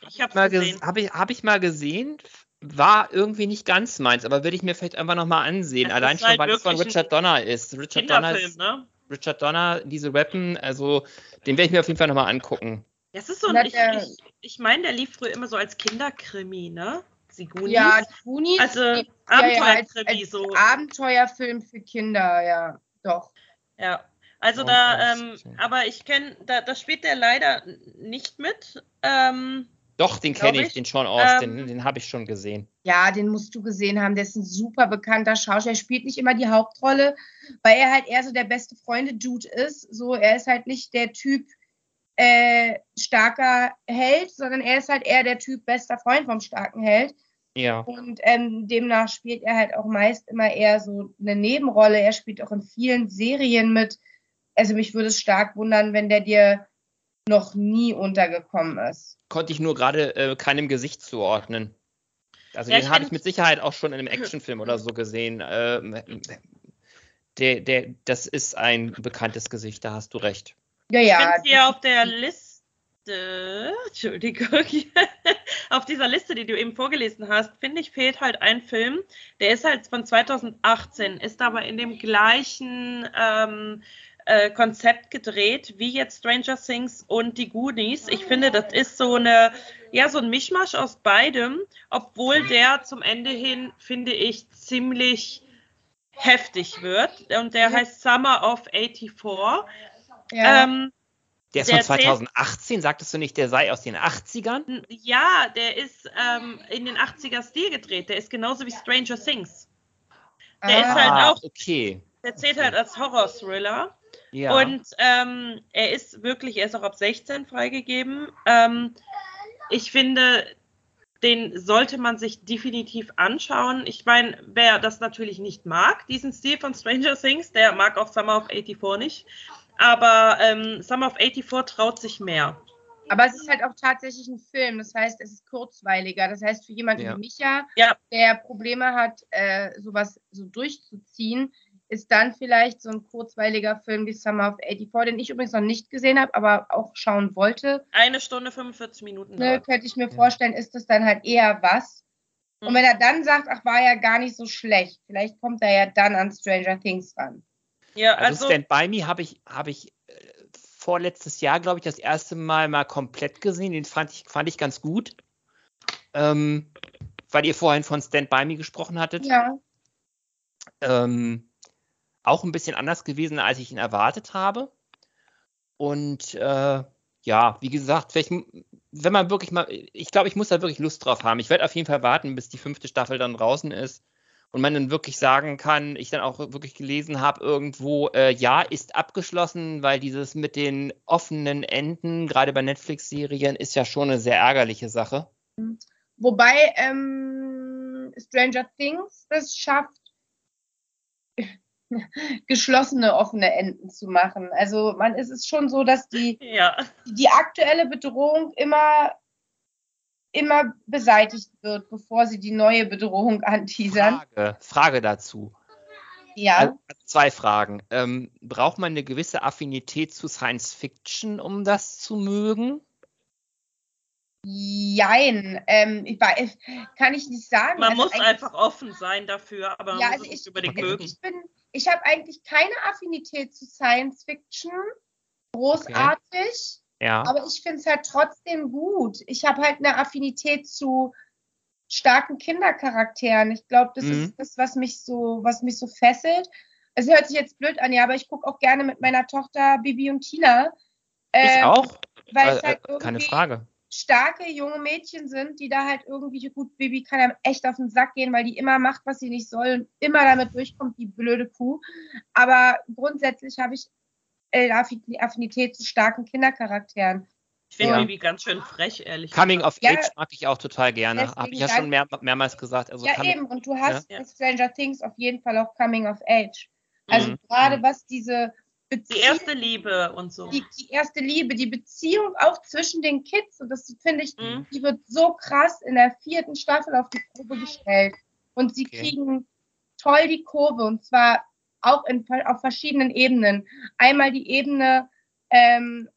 Ich habe gesehen. Habe ich, hab ich mal gesehen. War irgendwie nicht ganz meins, aber würde ich mir vielleicht einfach nochmal ansehen. Das Allein schon, halt weil es von Richard Donner ist. Richard Donner ist, ne? Richard Donner, diese Rappen, also den werde ich mir auf jeden Fall nochmal angucken. Das ist so ein, ich, ich, ich meine, der lief früher immer so als Kinderkrimi, ne? Die Goonies. Ja, Goonies. Also Abenteuerkrimi, ja, so. Abenteuerfilm für Kinder, ja, doch. Ja. Also oh, da, ähm, aber ich kenne, da, da spielt der leider nicht mit. Ähm, Doch, den kenne ich, ich. den Sean Austin, Ähm, den habe ich schon gesehen. Ja, den musst du gesehen haben. Der ist ein super bekannter Schauspieler. Er spielt nicht immer die Hauptrolle, weil er halt eher so der beste Freunde-Dude ist. So, er ist halt nicht der Typ äh, starker Held, sondern er ist halt eher der Typ bester Freund vom starken Held. Ja. Und ähm, demnach spielt er halt auch meist immer eher so eine Nebenrolle. Er spielt auch in vielen Serien mit. Also mich würde es stark wundern, wenn der dir noch nie untergekommen ist. Konnte ich nur gerade äh, keinem Gesicht zuordnen. Also Ja, den ich habe ich mit Sicherheit auch schon in einem Actionfilm oder so gesehen. Ähm, der, der, das ist ein bekanntes Gesicht, da hast du recht. Ja, Ich ja. bin hier auf der Liste, Entschuldigung, auf dieser Liste, die du eben vorgelesen hast, finde ich, fehlt halt ein Film. Der ist halt von 2018, ist aber in dem gleichen ähm, äh, Konzept gedreht wie jetzt Stranger Things und die Goonies. Ich finde, das ist so eine, ja, so ein Mischmasch aus beidem, obwohl der zum Ende hin, finde ich, ziemlich heftig wird. Und der heißt Summer of 84. ja. Ähm, Der ist Der von erzählt- 2018, sagtest du nicht, der sei aus den 80ern? n- ja, der ist ähm, in den 80er Stil gedreht. Der ist genauso wie Stranger Things. der ist halt ah, auch- okay. Der zählt halt als Horror-Thriller. Ja. Und ähm, er ist wirklich, er ist auch ab 16 freigegeben. Ähm, ich finde, den sollte man sich definitiv anschauen. Ich meine, wer das natürlich nicht mag, diesen Stil von Stranger Things, der mag auch Summer of 84 nicht. Aber ähm, Summer of 84 traut sich mehr. Aber es ist halt auch tatsächlich ein Film. Das heißt, es ist kurzweiliger. Das heißt, für jemanden Ja. wie Micha, Ja. der Probleme hat, äh, sowas so durchzuziehen, ist dann vielleicht so ein kurzweiliger Film wie Summer of 84, den ich übrigens noch nicht gesehen habe, aber auch schauen wollte. Eine Stunde 45 Minuten. Ne, könnte ich mir Ja. vorstellen, ist das dann halt eher was. Und Mhm. wenn er dann sagt, ach, war ja gar nicht so schlecht, vielleicht kommt er ja dann an Stranger Things ran. Ja, Also, also, Stand By Me habe ich, habe ich äh, vorletztes Jahr, glaube ich, das erste Mal mal komplett gesehen. Den fand ich, fand ich ganz gut. Ähm, weil ihr vorhin von Stand By Me gesprochen hattet. Ja, Ähm, auch ein bisschen anders gewesen, als ich ihn erwartet habe. Und äh, ja, wie gesagt, wenn man wirklich mal, ich glaube, ich muss da wirklich Lust drauf haben. Ich werde auf jeden Fall warten, bis die fünfte Staffel dann draußen ist und man dann wirklich sagen kann, ich dann auch wirklich gelesen habe irgendwo, äh, ja, ist abgeschlossen, weil dieses mit den offenen Enden, gerade bei Netflix-Serien, ist ja schon eine sehr ärgerliche Sache. wobei ähm, Stranger Things es schafft, geschlossene, offene Enden zu machen. Also man ist es schon so, dass die, ja. die aktuelle Bedrohung immer, immer beseitigt wird, bevor sie die neue Bedrohung anteasern. Frage, Frage dazu. Ja. Also, zwei Fragen. Ähm, braucht man eine gewisse Affinität zu Science Fiction, um das zu mögen? Jein, ähm, ich weiß, kann ich nicht sagen. Man Also muss einfach offen sein dafür, aber man Ja, muss also es ich, nicht unbedingt also mögen. ich bin, ich habe eigentlich keine Affinität zu Science Fiction, großartig, Ja. aber ich finde es halt trotzdem gut. Ich habe halt eine Affinität zu starken Kindercharakteren. Ich glaube, das Mhm. ist das, was mich so, was mich so fesselt. Es hört sich jetzt blöd an, ja, aber ich gucke auch gerne mit meiner Tochter Bibi und Tina. ich ähm, auch. Weil es Äh, halt keine Frage. Starke junge Mädchen sind, die da halt irgendwie, gut, Bibi kann einem echt auf den Sack gehen, weil die immer macht, was sie nicht soll und immer damit durchkommt, die blöde Kuh. Aber grundsätzlich habe ich äh, Affi- Affinität zu starken Kindercharakteren. Ich finde Ja. Bibi ganz schön frech, ehrlich Coming gesagt. of Ja. Age mag ich auch total gerne. Habe ich ja schon mehr, mehrmals gesagt. Also ja, Coming, eben. Und du hast Ja. in Stranger Things auf jeden Fall auch Coming of Age. Also Mhm. gerade Mhm. was diese Die Beziehung, erste Liebe und so. die, die erste Liebe, die Beziehung auch zwischen den Kids, und das finde ich, Mhm. die wird so krass in der vierten Staffel auf die Probe gestellt. Und sie Okay. kriegen toll die Kurve, und zwar auch in, auf verschiedenen Ebenen. Einmal die Ebene, ähm,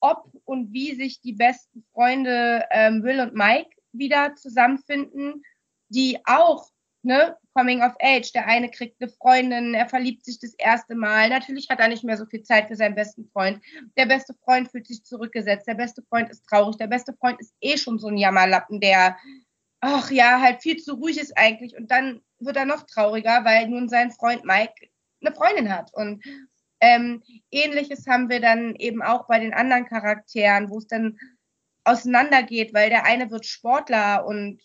ob und wie sich die besten Freunde ähm, Will und Mike wieder zusammenfinden, die auch, ne, Coming of Age, der eine kriegt eine Freundin, er verliebt sich das erste Mal, natürlich hat er nicht mehr so viel Zeit für seinen besten Freund, der beste Freund fühlt sich zurückgesetzt, der beste Freund ist traurig, der beste Freund ist eh schon so ein Jammerlappen, der, ach ja, halt viel zu ruhig ist eigentlich. Und dann wird er noch trauriger, weil nun sein Freund Mike eine Freundin hat. Und ähm, Ähnliches haben wir dann eben auch bei den anderen Charakteren, wo es dann auseinandergeht, weil der eine wird Sportler und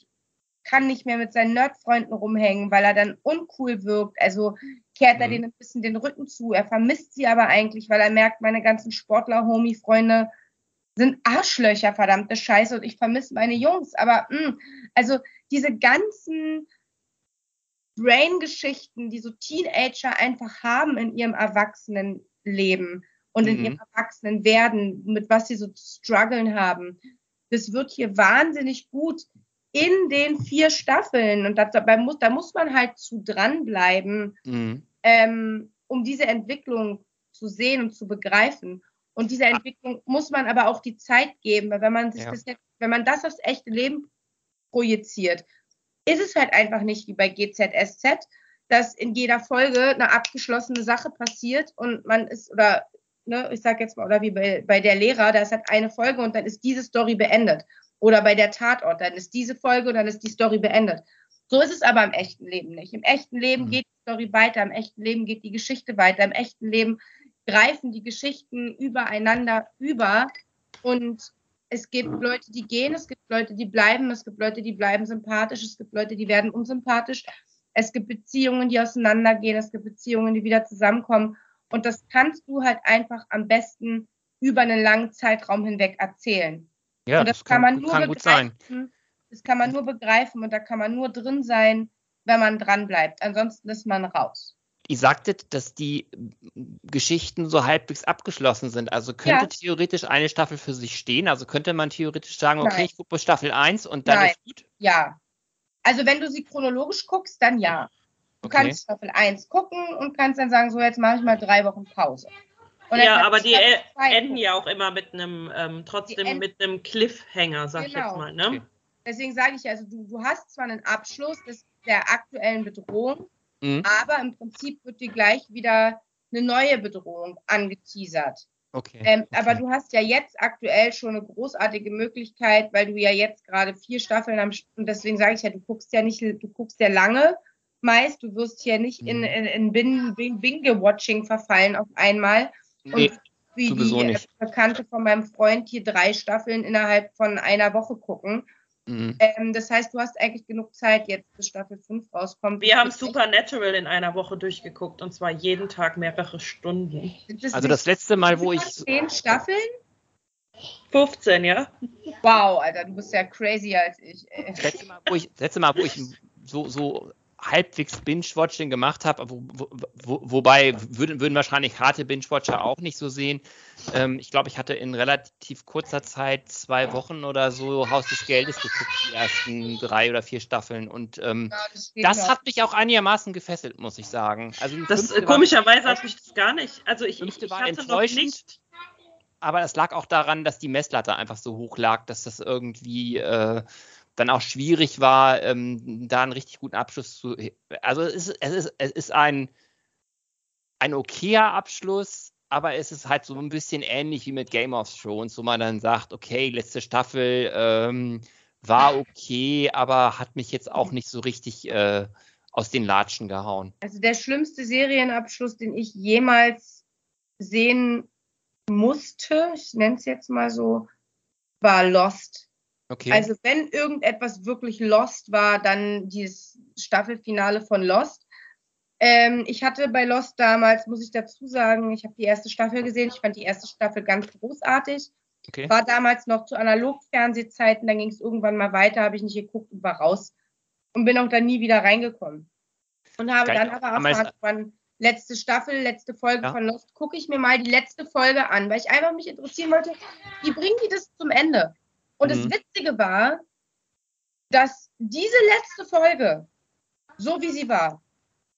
kann nicht mehr mit seinen Nerdfreunden rumhängen, weil er dann uncool wirkt. Also kehrt er mhm. denen ein bisschen den Rücken zu. Er vermisst sie aber eigentlich, weil er merkt, meine ganzen Sportler-Homie-Freunde sind Arschlöcher, verdammte Scheiße, und ich vermisse meine Jungs. Aber mh, mm, also diese ganzen Brain-Geschichten, die so Teenager einfach haben in ihrem Erwachsenenleben und in mhm. ihrem Erwachsenenwerden, mit was sie so zu strugglen haben, das wird hier wahnsinnig gut in den vier Staffeln. Und dabei muss, da muss man halt zu dranbleiben, mhm. ähm, um diese Entwicklung zu sehen und zu begreifen. Und dieser Entwicklung muss man aber auch die Zeit geben, weil wenn man sich ja. das jetzt, wenn man das aufs echte Leben projiziert, ist es halt einfach nicht wie bei GZSZ, dass in jeder Folge eine abgeschlossene Sache passiert und man ist, oder ne, ich sag jetzt mal, oder wie bei, bei der Lehrer, da ist halt eine Folge und dann ist diese Story beendet. Oder bei der Tatort, dann ist diese Folge und dann ist die Story beendet. So ist es aber im echten Leben nicht. Im echten Leben mhm. geht die Story weiter, im echten Leben geht die Geschichte weiter, im echten Leben greifen die Geschichten übereinander über und es gibt Leute, die gehen, es gibt Leute, die bleiben, es gibt Leute, die bleiben sympathisch, es gibt Leute, die werden unsympathisch, es gibt Beziehungen, die auseinandergehen, es gibt Beziehungen, die wieder zusammenkommen und das kannst du halt einfach am besten über einen langen Zeitraum hinweg erzählen. Ja, und das, das kann, kann, man nur kann begreifen. Das kann man nur begreifen und da kann man nur drin sein, wenn man dran bleibt. Ansonsten ist man raus. Ihr sagtet, dass die Geschichten so halbwegs abgeschlossen sind. Also könnte ja. theoretisch eine Staffel für sich stehen. Also könnte man theoretisch sagen, okay, Nein. ich gucke Staffel 1 und dann Nein. ist gut. Ja. Also wenn du sie chronologisch guckst, dann ja. Du okay. kannst Staffel 1 gucken und kannst dann sagen, so jetzt mache ich mal drei Wochen Pause. ja, aber die enden ja auch immer mit einem, ähm, trotzdem mit einem Cliffhanger, sag genau. ich jetzt genau. mal. Ne? Okay. Deswegen sage ich, also du, du hast zwar einen Abschluss des, der aktuellen Bedrohung, Mhm. Aber im Prinzip wird dir gleich wieder eine neue Bedrohung angeteasert. Okay, ähm, okay. Aber du hast ja jetzt aktuell schon eine großartige Möglichkeit, weil du ja jetzt gerade vier Staffeln am und deswegen sage ich ja, du guckst ja nicht, du guckst ja lange meist, du wirst ja nicht in, mhm. in, in Binge-Watching verfallen auf einmal. Nee, und wie die nicht. Bekannte von meinem Freund hier drei Staffeln innerhalb von einer Woche gucken. Mhm. Ähm, das heißt, du hast eigentlich genug Zeit jetzt, bis Staffel 5 rauskommt. Wir haben Supernatural in einer Woche durchgeguckt und zwar jeden Tag mehrere Stunden. Das also das letzte Mal, wo ich. Zehn Staffeln? 15, ja. Wow, Alter, du bist ja crazier als ich. Das letzte Mal, wo ich, letzte Mal, wo ich so, so halbwegs Binge-Watching gemacht habe, wo, wo, wobei würden, würden wahrscheinlich harte Binge-Watcher auch nicht so sehen. Ähm, ich glaube, ich hatte in relativ kurzer Zeit zwei Wochen oder so Haus des Geldes geguckt, die ersten drei oder vier Staffeln. Und ähm, ja, das, das hat mich auch einigermaßen gefesselt, muss ich sagen. Also das, komischerweise hat mich das gar nicht. Also ich, ich, ich hatte noch nicht. Aber es lag auch daran, dass die Messlatte einfach so hoch lag, dass das irgendwie äh, dann auch schwierig war, ähm, da einen richtig guten Abschluss zu. Also es ist, es ist, es ist ein, ein okayer Abschluss, aber es ist halt so ein bisschen ähnlich wie mit Game of Thrones, wo man dann sagt, okay, letzte Staffel ähm, war okay, aber hat mich jetzt auch nicht so richtig äh, aus den Latschen gehauen. Also der schlimmste Serienabschluss, den ich jemals sehen musste, ich nenne es jetzt mal so, war Lost. Okay. Also wenn irgendetwas wirklich Lost war, dann dieses Staffelfinale von Lost. Ähm, ich hatte bei Lost damals, muss ich dazu sagen, ich habe die erste Staffel gesehen. Ich fand die erste Staffel ganz großartig. Okay. War damals noch zu Analogfernsehzeiten, dann ging es irgendwann mal weiter, habe ich nicht geguckt und war raus. Und bin auch dann nie wieder reingekommen. Und habe Geil. dann aber erfahren, letzte Staffel, letzte Folge ja. von Lost, gucke ich mir mal die letzte Folge an, weil ich einfach mich interessieren wollte, wie bringen die das zum Ende? Und mhm. das Witzige war, dass diese letzte Folge, so wie sie war,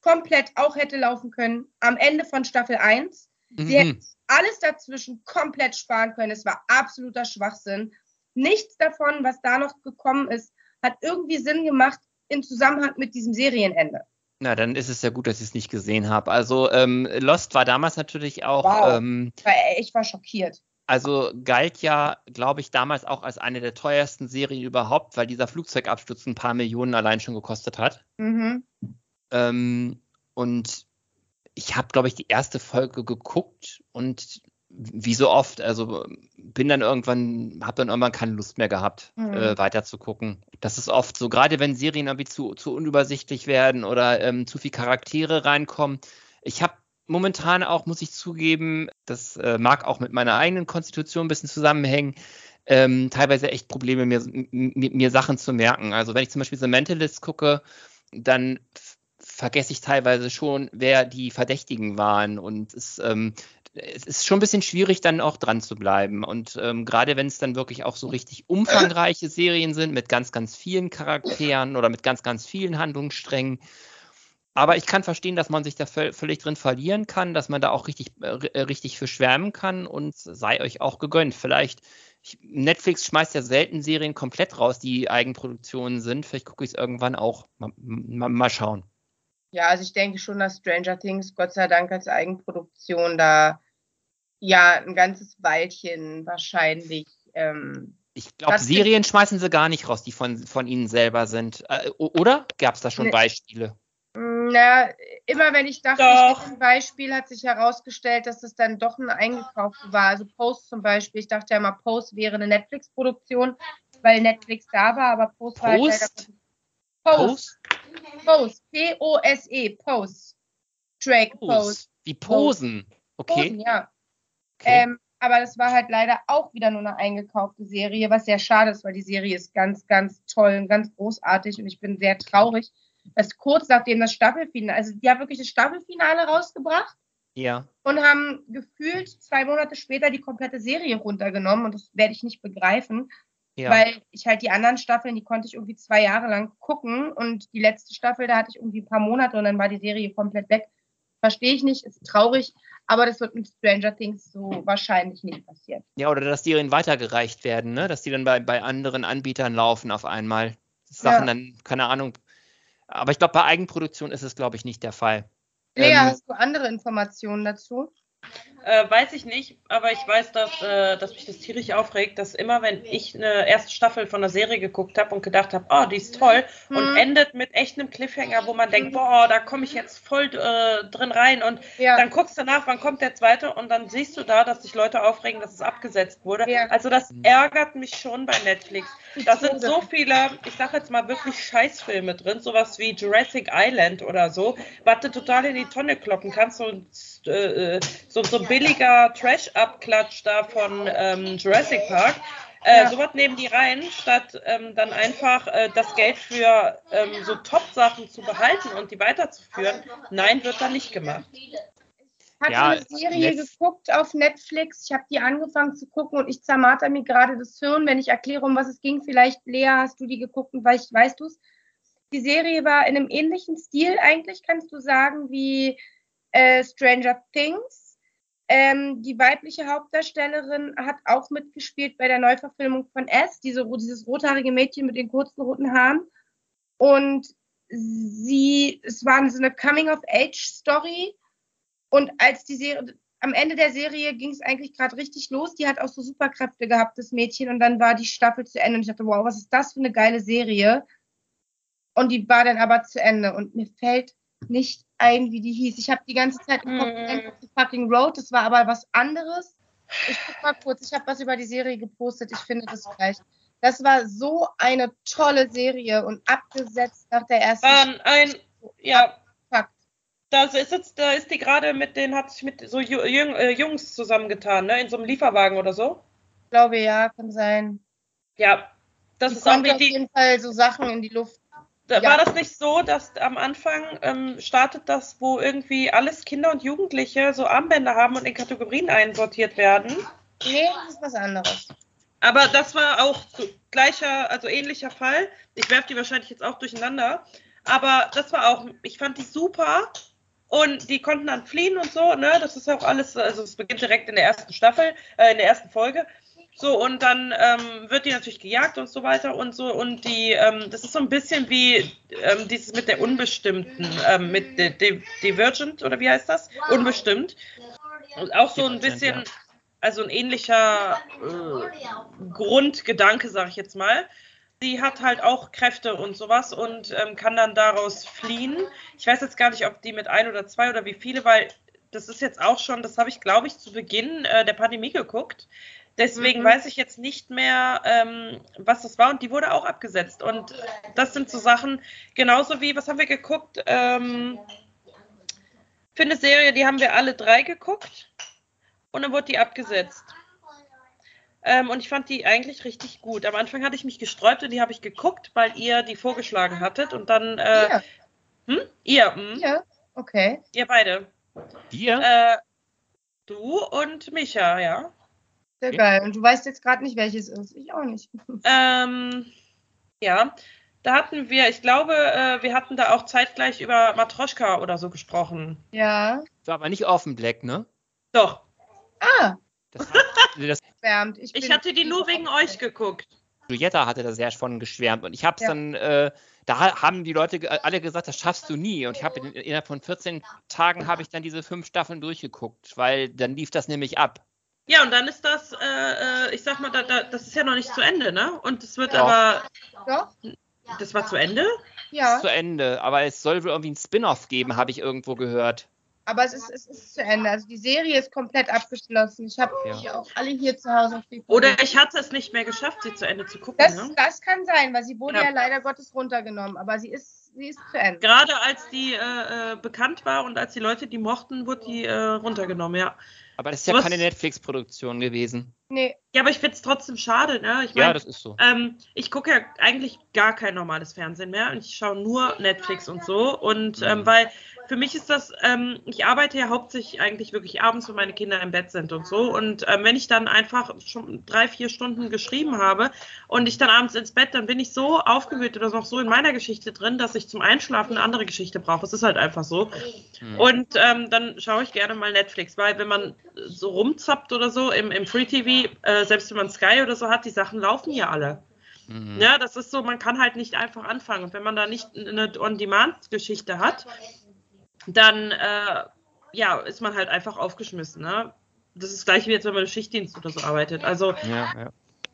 komplett auch hätte laufen können am Ende von Staffel 1. Mhm. Sie hätten alles dazwischen komplett sparen können. Es war absoluter Schwachsinn. Nichts davon, was da noch gekommen ist, hat irgendwie Sinn gemacht im Zusammenhang mit diesem Serienende. Na, dann ist es ja gut, dass ich es nicht gesehen habe. Also ähm, Lost war damals natürlich auch. Wow. Ähm, ich war schockiert also galt ja, glaube ich, damals auch als eine der teuersten Serien überhaupt, weil dieser Flugzeugabsturz ein paar Millionen allein schon gekostet hat. Mhm. Ähm, und ich habe, glaube ich, die erste Folge geguckt und wie so oft, also bin dann irgendwann, habe dann irgendwann keine Lust mehr gehabt, mhm. äh, weiter zu gucken. Das ist oft so, gerade wenn Serien irgendwie zu, zu unübersichtlich werden oder ähm, zu viel Charaktere reinkommen. Ich habe momentan auch, muss ich zugeben, das äh, mag auch mit meiner eigenen Konstitution ein bisschen zusammenhängen, ähm, teilweise echt Probleme, mir, mir, Sachen zu merken. Also wenn ich zum Beispiel The Mentalist gucke, dann vergesse ich teilweise schon, wer die Verdächtigen waren. Und es, ähm, es ist schon ein bisschen schwierig, dann auch dran zu bleiben. Und ähm, gerade wenn es dann wirklich auch so richtig umfangreiche Serien sind mit ganz, ganz vielen Charakteren oder mit ganz, ganz vielen Handlungssträngen. Aber ich kann verstehen, dass man sich da völlig drin verlieren kann, dass man da auch richtig, äh, richtig für schwärmen kann und sei euch auch gegönnt. Vielleicht, ich, Netflix schmeißt ja selten Serien komplett raus, die Eigenproduktionen sind. Vielleicht gucke ich es irgendwann auch. Mal, mal, mal schauen. Ja, also ich denke schon, dass Stranger Things Gott sei Dank als Eigenproduktion da ja ein ganzes Weilchen wahrscheinlich. Ähm, ich glaube, Serien schmeißen sie gar nicht raus, die von, von ihnen selber sind. Äh, oder? Gab es da schon ne, Beispiele? Na, immer wenn ich dachte, doch. ich ein Beispiel, hat sich herausgestellt, dass es dann doch ein eingekauftes war. Also Post zum Beispiel. Ich dachte ja immer, Post wäre eine Netflix-Produktion, weil Netflix da war, aber Post, Post? war halt Post. Post. P-O-S-E. Post. Drake Post. Wie Posen. Okay. Posen, ja. Okay. Ähm, aber das war halt leider auch wieder nur eine eingekaufte Serie, was sehr schade ist, weil die Serie ist ganz, ganz toll und ganz großartig und ich bin sehr traurig, dass kurz nachdem das Staffelfinale, also die haben wirklich das Staffelfinale rausgebracht. Ja. Und haben gefühlt zwei Monate später die komplette Serie runtergenommen und das werde ich nicht begreifen. Ja. Weil ich halt die anderen Staffeln, die konnte ich irgendwie zwei Jahre lang gucken und die letzte Staffel, da hatte ich irgendwie ein paar Monate und dann war die Serie komplett weg. Verstehe ich nicht, ist traurig, aber das wird mit Stranger Things so wahrscheinlich nicht passieren. Ja, oder dass die dann weitergereicht werden, ne? dass die dann bei, bei anderen Anbietern laufen auf einmal. Sachen ja. dann, keine Ahnung. Aber ich glaube, bei Eigenproduktion ist es, glaube ich, nicht der Fall. Lea, ähm, hast du andere Informationen dazu? Äh, weiß ich nicht, aber ich weiß, dass, äh, dass mich das tierisch aufregt, dass immer, wenn ich eine erste Staffel von einer Serie geguckt habe und gedacht habe, oh, die ist toll, mhm. und endet mit echt einem Cliffhanger, wo man denkt, boah, da komme ich jetzt voll äh, drin rein und ja. dann guckst du nach, wann kommt der zweite und dann siehst du da, dass sich Leute aufregen, dass es abgesetzt wurde. Ja. Also das ärgert mich schon bei Netflix. Da sind so viele, ich sag jetzt mal wirklich Scheißfilme drin, sowas wie Jurassic Island oder so, was du total in die Tonne kloppen kannst und äh, so, so billiger Trash-Abklatsch da von ähm, Jurassic Park. Äh, ja. Sowas nehmen die rein, statt ähm, dann einfach äh, das Geld für ähm, so Top-Sachen zu behalten und die weiterzuführen. Nein, wird da nicht gemacht. Ich habe ja, eine Serie geguckt auf Netflix. Ich habe die angefangen zu gucken und ich zermarter mir gerade das Hirn, wenn ich erkläre, um was es ging. Vielleicht, Lea, hast du die geguckt und weißt, weißt du es. Die Serie war in einem ähnlichen Stil eigentlich, kannst du sagen, wie äh, Stranger Things. Ähm, die weibliche Hauptdarstellerin hat auch mitgespielt bei der Neuverfilmung von S, diese, dieses rothaarige Mädchen mit den kurzen roten Haaren. Und sie, es war so eine Coming-of-Age-Story. Und als die Serie, am Ende der Serie ging es eigentlich gerade richtig los. Die hat auch so Superkräfte gehabt, das Mädchen. Und dann war die Staffel zu Ende. Und ich dachte, wow, was ist das für eine geile Serie? Und die war dann aber zu Ende. Und mir fällt nicht ein, wie die hieß. Ich habe die ganze Zeit im Kopf mm. Fucking Road, das war aber was anderes. Ich guck mal kurz, ich habe was über die Serie gepostet, ich finde das gleich. Das war so eine tolle Serie und abgesetzt nach der ersten. Ein, ein ja. Fakt. Da ist, jetzt, da ist die gerade mit den, hat sich mit so Jung, äh, Jungs zusammengetan, ne? In so einem Lieferwagen oder so? Ich glaube ja, kann sein. Ja, das die ist auch auf jeden Fall so Sachen in die Luft ja. War das nicht so, dass am Anfang ähm, startet das, wo irgendwie alles Kinder und Jugendliche so Armbänder haben und in Kategorien einsortiert werden? Nee, das ist was anderes. Aber das war auch so gleicher, also ähnlicher Fall. Ich werfe die wahrscheinlich jetzt auch durcheinander. Aber das war auch, ich fand die super. Und die konnten dann fliehen und so, ne? Das ist auch alles, also es beginnt direkt in der ersten Staffel, äh, in der ersten Folge. So, und dann ähm, wird die natürlich gejagt und so weiter und so. Und die, ähm, das ist so ein bisschen wie ähm, dieses mit der Unbestimmten, ähm, mit de, de, Divergent oder wie heißt das? Unbestimmt. Und auch so ein bisschen, also ein ähnlicher äh, Grundgedanke, sag ich jetzt mal. Sie hat halt auch Kräfte und sowas und ähm, kann dann daraus fliehen. Ich weiß jetzt gar nicht, ob die mit ein oder zwei oder wie viele, weil das ist jetzt auch schon, das habe ich, glaube ich, zu Beginn äh, der Pandemie geguckt. Deswegen Mhm. weiß ich jetzt nicht mehr, ähm, was das war. Und die wurde auch abgesetzt. Und das sind so Sachen, genauso wie, was haben wir geguckt? Ähm, für eine Serie, die haben wir alle drei geguckt. Und dann wurde die abgesetzt. Ähm, und ich fand die eigentlich richtig gut. Am Anfang hatte ich mich gesträubt und die habe ich geguckt, weil ihr die vorgeschlagen hattet. Und dann, äh, Ja, hm? ihr, hm? ja, okay. ihr beide. Wir? Äh, du und Micha, ja. Sehr Okay. geil. Und du weißt jetzt gerade nicht, welches ist. Ich auch nicht. Ähm, ja, da hatten wir, ich glaube, äh, wir hatten da auch zeitgleich über Matroschka oder so gesprochen. Ja. war aber nicht offen Black, ne? Doch, Ah, Das, das, schwärmt. Ich, ich bin- hatte die nur wegen euch geguckt. Julietta hatte da sehr von geschwärmt und ich habe es Ja. dann, äh, da ha- haben die Leute alle gesagt, das schaffst du nie. Und ich habe in- innerhalb von 14 Tagen habe ich dann diese fünf Staffeln durchgeguckt, weil dann lief das nämlich ab. Ja, und dann ist das, äh, äh, ich sag mal, da, da, das ist ja noch nicht zu Ende, ne? Und es wird Doch. aber, Doch? das war zu Ende? Ja. Zu Ende. Aber es soll wohl irgendwie ein Spin-off geben, habe ich irgendwo gehört. Aber es ist, es ist zu Ende. Also die Serie ist komplett abgeschlossen. Ich habe Ja. die auch alle hier zu Hause auf DVD. Oder ich hatte es nicht mehr geschafft, sie zu Ende zu gucken, das, ne? das kann sein, weil sie wurde Ja. ja. leider Gottes runtergenommen. Aber sie ist, sie ist zu Ende. Gerade als die äh, äh, bekannt war und als die Leute die mochten, wurde die äh, runtergenommen, ja. Aber das ist ja Was- keine Netflix-Produktion gewesen. Nee, Ja, aber ich finde es trotzdem schade, ne? Ich Ja, mein, das ist so. Ähm, ich gucke ja eigentlich gar kein normales Fernsehen mehr und ich schaue nur Netflix und so. Und ähm, Mhm. weil für mich ist das, ähm, ich arbeite ja hauptsächlich eigentlich wirklich abends, wenn meine Kinder im Bett sind und so. Und ähm, wenn ich dann einfach schon drei, vier Stunden geschrieben habe und ich dann abends ins Bett, dann bin ich so aufgewühlt oder noch so in meiner Geschichte drin, dass ich zum Einschlafen eine andere Geschichte brauche. Es ist halt einfach so. Mhm. Und ähm, dann schaue ich gerne mal Netflix, weil wenn man so rumzappt oder so im, im Free TV, äh, selbst wenn man Sky oder so hat, die Sachen laufen ja alle. Mhm. Ja, das ist so, man kann halt nicht einfach anfangen. Und wenn man da nicht eine On-Demand-Geschichte hat, dann äh, ja, ist man halt einfach aufgeschmissen. Ne? Das ist gleich wie jetzt, wenn man im Schichtdienst oder so arbeitet. Also Ja, ja.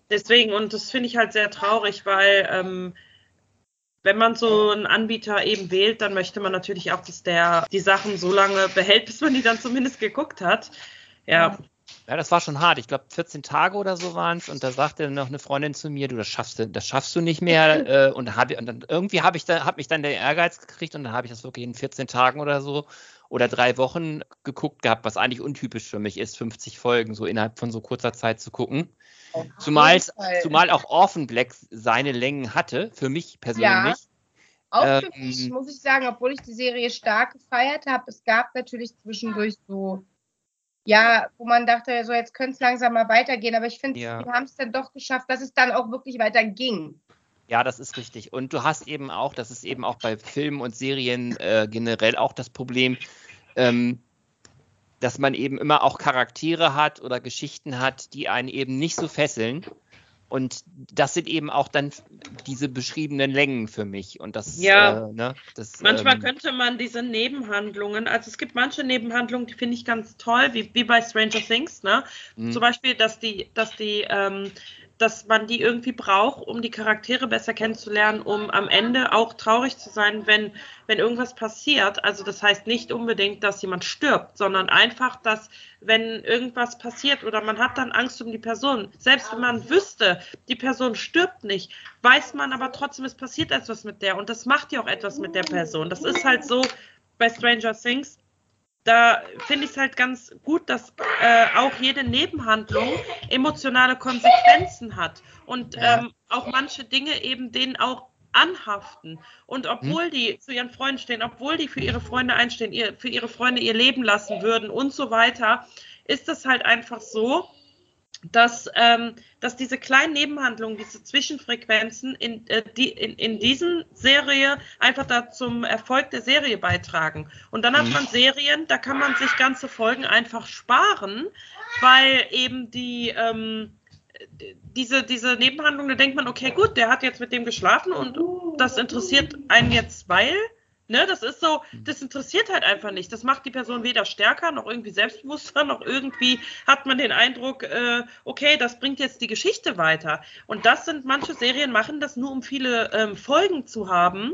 deswegen, und das finde ich halt sehr traurig, weil ähm, wenn man so einen Anbieter eben wählt, dann möchte man natürlich auch, dass der die Sachen so lange behält, bis man die dann zumindest geguckt hat. Ja, Ja, das war schon hart. Ich glaube, 14 Tage oder so waren es. Und da sagte noch eine Freundin zu mir, du, das schaffst du, das schaffst du nicht mehr. äh, und, dann hab und dann irgendwie habe ich da, hab mich dann der Ehrgeiz gekriegt und dann habe ich das wirklich in 14 Tagen oder so oder drei Wochen geguckt gehabt, was eigentlich untypisch für mich ist, 50 Folgen so innerhalb von so kurzer Zeit zu gucken. Zumal, zumal auch Orphan Black seine Längen hatte, für mich persönlich. Auch Ähm, für mich muss ich sagen, obwohl ich die Serie stark gefeiert habe, es gab natürlich zwischendurch so, ja, wo man dachte, so jetzt könnte es langsam mal weitergehen, aber ich finde, Ja. wir haben es dann doch geschafft, dass es dann auch wirklich weiterging. Ja, das ist richtig. Und du hast eben auch, das ist eben auch bei Filmen und Serien äh, generell auch das Problem, ähm, dass man eben immer auch Charaktere hat oder Geschichten hat, die einen eben nicht so fesseln. Und das sind eben auch dann diese beschriebenen Längen für mich. Und das, Ja. äh, ne, das Manchmal ähm, könnte man diese Nebenhandlungen, also es gibt manche Nebenhandlungen, die finde ich ganz toll, wie, wie bei Stranger Things, ne? mh, Zum Beispiel, dass die, dass die, ähm, dass man die irgendwie braucht, um die Charaktere besser kennenzulernen, um am Ende auch traurig zu sein, wenn, wenn irgendwas passiert. Also das heißt nicht unbedingt, dass jemand stirbt, sondern einfach, dass wenn irgendwas passiert oder man hat dann Angst um die Person, selbst wenn man wüsste, die Person stirbt nicht, weiß man aber trotzdem, es passiert etwas mit der und das macht ja auch etwas mit der Person. Das ist halt so bei Stranger Things, da finde ich es halt ganz gut, dass äh, auch jede Nebenhandlung emotionale Konsequenzen hat und Ja. ähm, auch manche Dinge eben denen auch anhaften. Und obwohl die zu ihren Freunden stehen, obwohl die für ihre Freunde einstehen, ihr, für ihre Freunde ihr Leben lassen würden und so weiter, ist es halt einfach so, dass, ähm, dass diese kleinen Nebenhandlungen, diese Zwischenfrequenzen in, äh, die, in, in diesen Serie einfach da zum Erfolg der Serie beitragen. Und dann hat Mhm. man Serien, da kann man sich ganze Folgen einfach sparen, weil eben die, ähm, diese, diese Nebenhandlung, da denkt man, okay, gut, der hat jetzt mit dem geschlafen und das interessiert einen jetzt, weil, ne, das ist so, das interessiert halt einfach nicht. Das macht die Person weder stärker, noch irgendwie selbstbewusster, noch irgendwie hat man den Eindruck, äh, okay, das bringt jetzt die Geschichte weiter. Und das sind, manche Serien machen das nur, um viele ähm, Folgen zu haben,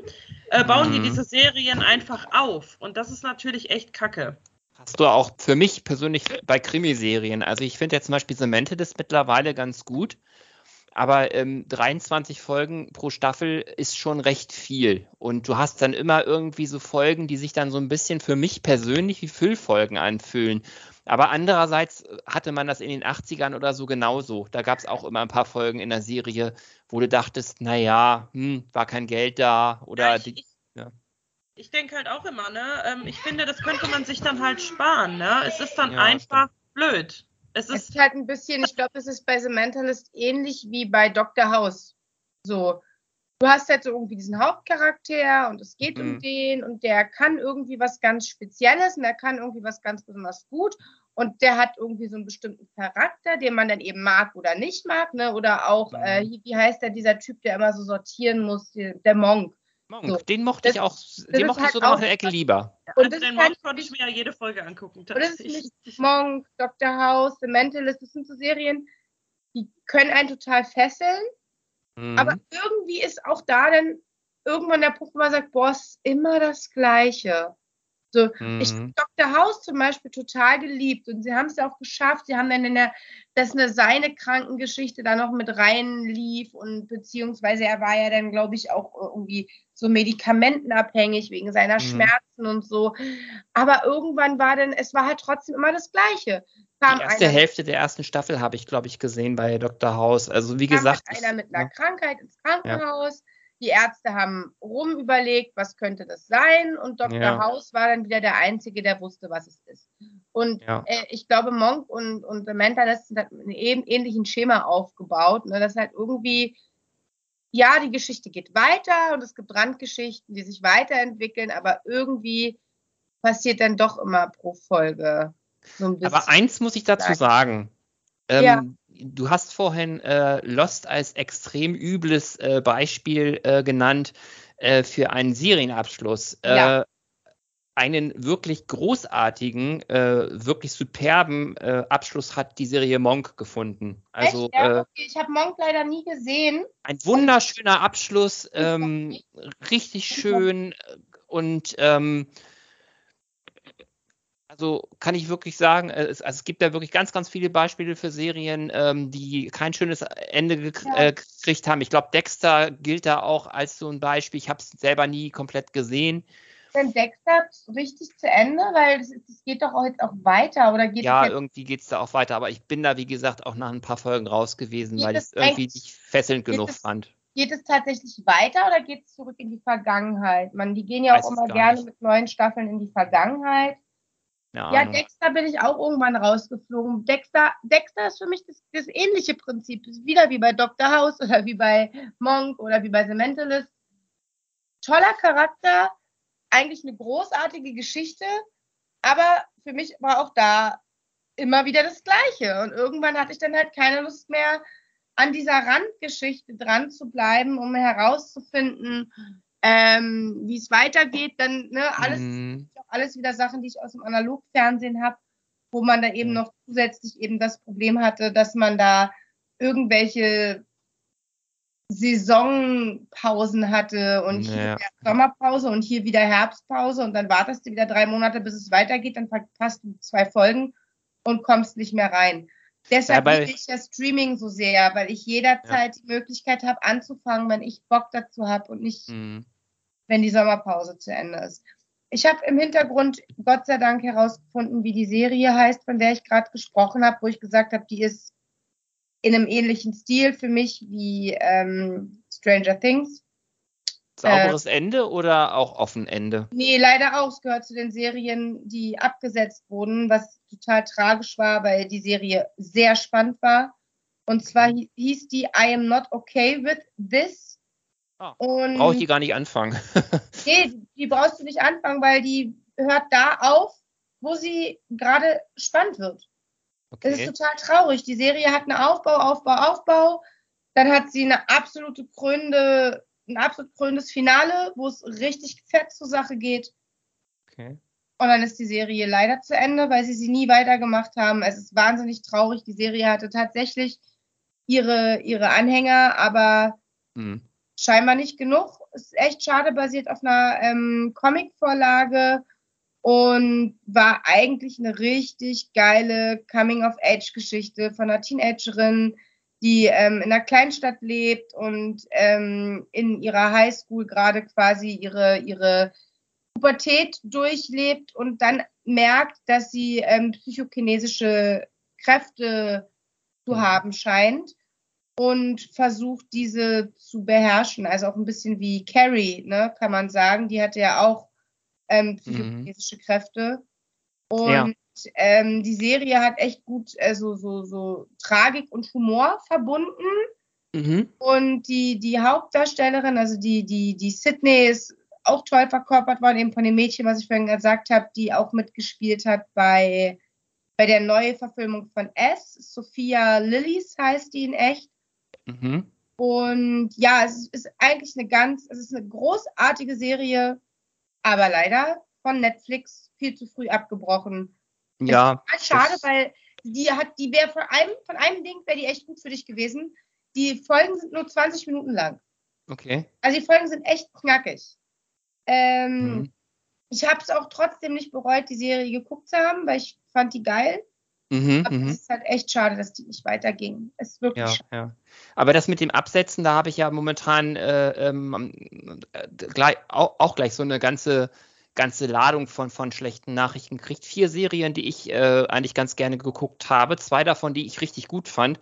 äh, bauen die Mhm. diese Serien einfach auf. Und das ist natürlich echt kacke. Hast du auch für mich persönlich bei Krimiserien. Also ich finde ja zum Beispiel Mentalist mittlerweile ganz gut. Aber ähm, 23 Folgen pro Staffel ist schon recht viel. Und du hast dann immer irgendwie so Folgen, die sich dann so ein bisschen für mich persönlich wie Füllfolgen anfühlen. Aber andererseits hatte man das in den 80ern oder so genauso. Da gab es auch immer ein paar Folgen in der Serie, wo du dachtest, naja, hm, war kein Geld da oder ja, ich, die, ja. ich denke halt auch immer, ne? Ähm, ich finde, das könnte man sich dann halt sparen, ne? Es ist dann ja, einfach stimmt. blöd. Es ist, es ist halt ein bisschen, ich glaube, es ist bei The Mentalist ähnlich wie bei Dr. House. So, du hast halt so irgendwie diesen Hauptcharakter und es geht mhm. um den und der kann irgendwie was ganz Spezielles und der kann irgendwie was ganz besonders gut und der hat irgendwie so einen bestimmten Charakter, den man dann eben mag oder nicht mag, ne? Oder auch, mhm. äh, wie heißt der, dieser Typ, der immer so sortieren muss, der Monk. Monk, so. den mochte das, ich auch, den mochte halt ich sogar noch eine Ecke lieber. Und also den Monk konnte ich mir ja jede Folge angucken. Und das ist nicht Monk, Dr. House, The Mentalist, das sind so Serien, die können einen total fesseln Mhm. Aber irgendwie ist auch da dann irgendwann der Punkt, wo man sagt, boah, ist immer das Gleiche. So, mhm. ich habe Dr. House zum Beispiel total geliebt und sie haben es ja auch geschafft. Sie haben dann in der, dass eine seine Krankengeschichte da noch mit reinlief und beziehungsweise er war ja dann, glaube ich, auch irgendwie so medikamentenabhängig wegen seiner mhm. Schmerzen und so. Aber irgendwann war dann, es war halt trotzdem immer das Gleiche. Kam die erste einer, Hälfte der ersten Staffel habe ich, glaube ich, gesehen bei Dr. House. Also wie gesagt. Einer mit einer ja. Krankheit ins Krankenhaus. Ja die Ärzte haben rumüberlegt, was könnte das sein. Und Dr. Ja. House war dann wieder der Einzige, der wusste, was es ist. Und ja. äh, ich glaube, Monk und, und Mentalist sind halt mit einem ähnlichen Schema aufgebaut. Ne? Das halt irgendwie, ja, die Geschichte geht weiter und es gibt Randgeschichten, die sich weiterentwickeln, aber irgendwie passiert dann doch immer pro Folge so ein bisschen. Aber eins muss ich dazu sagen. Ähm, ja du hast vorhin äh, Lost als extrem übles äh, Beispiel äh, genannt äh, für einen Serienabschluss. Äh, ja. Einen wirklich großartigen, äh, wirklich superben Abschluss hat die Serie Monk gefunden. Also, ja, okay. Ich habe Monk leider nie gesehen. Ein wunderschöner Abschluss, ähm, richtig schön und ähm, also kann ich wirklich sagen, äh, es, also es gibt da wirklich ganz, ganz viele Beispiele für Serien, ähm, die kein schönes Ende gek ja. äh, gekriegt haben. Ich glaube, Dexter gilt da auch als so ein Beispiel. Ich habe es selber nie komplett gesehen. Denn Dexter richtig zu Ende, weil es geht doch jetzt auch weiter oder geht Ja, irgendwie geht es da auch weiter, aber ich bin da wie gesagt auch nach ein paar Folgen raus gewesen, geht weil ich es irgendwie nicht fesselnd genug es, fand. Geht es tatsächlich weiter oder geht es zurück in die Vergangenheit? Man, die gehen ja Weiß auch immer gerne nicht. mit neuen Staffeln in die Vergangenheit. Ja, ja Dexter bin ich auch irgendwann rausgeflogen. Dexter, Dexter ist für mich das, das ähnliche Prinzip. Wieder wie bei Dr. House oder wie bei Monk oder wie bei The Mentalist. Toller Charakter, eigentlich eine großartige Geschichte, aber für mich war auch da immer wieder das Gleiche. Und irgendwann hatte ich dann halt keine Lust mehr, an dieser Randgeschichte dran zu bleiben, um herauszufinden, ähm, wie es weitergeht, dann ne, alles, mhm. alles wieder Sachen, die ich aus dem Analogfernsehen habe, wo man da eben noch zusätzlich eben das Problem hatte, dass man da irgendwelche Saisonpausen hatte und hier ja. Sommerpause und hier wieder Herbstpause und dann wartest du wieder drei Monate, bis es weitergeht, dann verpasst du zwei Folgen und kommst nicht mehr rein. Deshalb ja, liebe ich das Streaming so sehr, weil ich jederzeit ja. die Möglichkeit habe, anzufangen, wenn ich Bock dazu habe und nicht, mhm. wenn die Sommerpause zu Ende ist. Ich habe im Hintergrund Gott sei Dank herausgefunden, wie die Serie heißt, von der ich gerade gesprochen habe, wo ich gesagt habe, die ist in einem ähnlichen Stil für mich wie ähm, Stranger Things. Sauberes äh, Ende oder auch offen Ende? Nee, leider auch. Es gehört zu den Serien, die abgesetzt wurden, was total tragisch war, weil die Serie sehr spannend war. Und zwar hieß die I am not okay with this. Ah, Brauche ich die gar nicht anfangen. nee, die brauchst du nicht anfangen, weil die hört da auf, wo sie gerade spannend wird. Okay. Das ist total traurig. Die Serie hat einen Aufbau, Aufbau, Aufbau. Dann hat sie eine absolute krönende ein absolut krönendes Finale, wo es richtig fett zur Sache geht. Okay. Und dann ist die Serie leider zu Ende, weil sie sie nie weitergemacht haben. Es ist wahnsinnig traurig. Die Serie hatte tatsächlich ihre, ihre Anhänger, aber mhm. scheinbar nicht genug. Es ist echt schade, basiert auf einer ähm, Comic-Vorlage. Und war eigentlich eine richtig geile Coming-of-Age-Geschichte von einer Teenagerin, die ähm, in einer Kleinstadt lebt und ähm, in ihrer Highschool gerade quasi ihre, ihre Pubertät durchlebt und dann merkt, dass sie ähm, psychokinesische Kräfte zu mhm. haben scheint und versucht, diese zu beherrschen. Also auch ein bisschen wie Carrie, ne, kann man sagen. Die hatte ja auch ähm, psychokinesische mhm. Kräfte. Und ja ähm, die Serie hat echt gut äh, so, so, so Tragik und Humor verbunden. Mhm. Und die, die Hauptdarstellerin, also die, die, die Sydney ist auch toll verkörpert worden, eben von dem Mädchen, was ich vorhin gesagt habe, die auch mitgespielt hat bei, bei der Neuverfilmung von S. Sophia Lillis heißt die in echt. Mhm. Und ja, es ist eigentlich eine ganz, es ist eine großartige Serie, aber leider von Netflix viel zu früh abgebrochen. Ja. Schade, weil die hat, die wäre von einem, von einem Ding wäre die echt gut für dich gewesen. Die Folgen sind nur 20 Minuten lang. Okay. Also die Folgen sind echt knackig. Ähm, mhm. Ich habe es auch trotzdem nicht bereut, die Serie geguckt zu haben, weil ich fand die geil. Mhm, aber mhm. es ist halt echt schade, dass die nicht weiterging. Es ist wirklich ja, schade. Ja. Aber das mit dem Absetzen, da habe ich ja momentan äh, ähm, äh, gleich, auch, auch, gleich so eine ganze ganze Ladung von, von schlechten Nachrichten gekriegt. Vier Serien, die ich äh, eigentlich ganz gerne geguckt habe. Zwei davon, die ich richtig gut fand.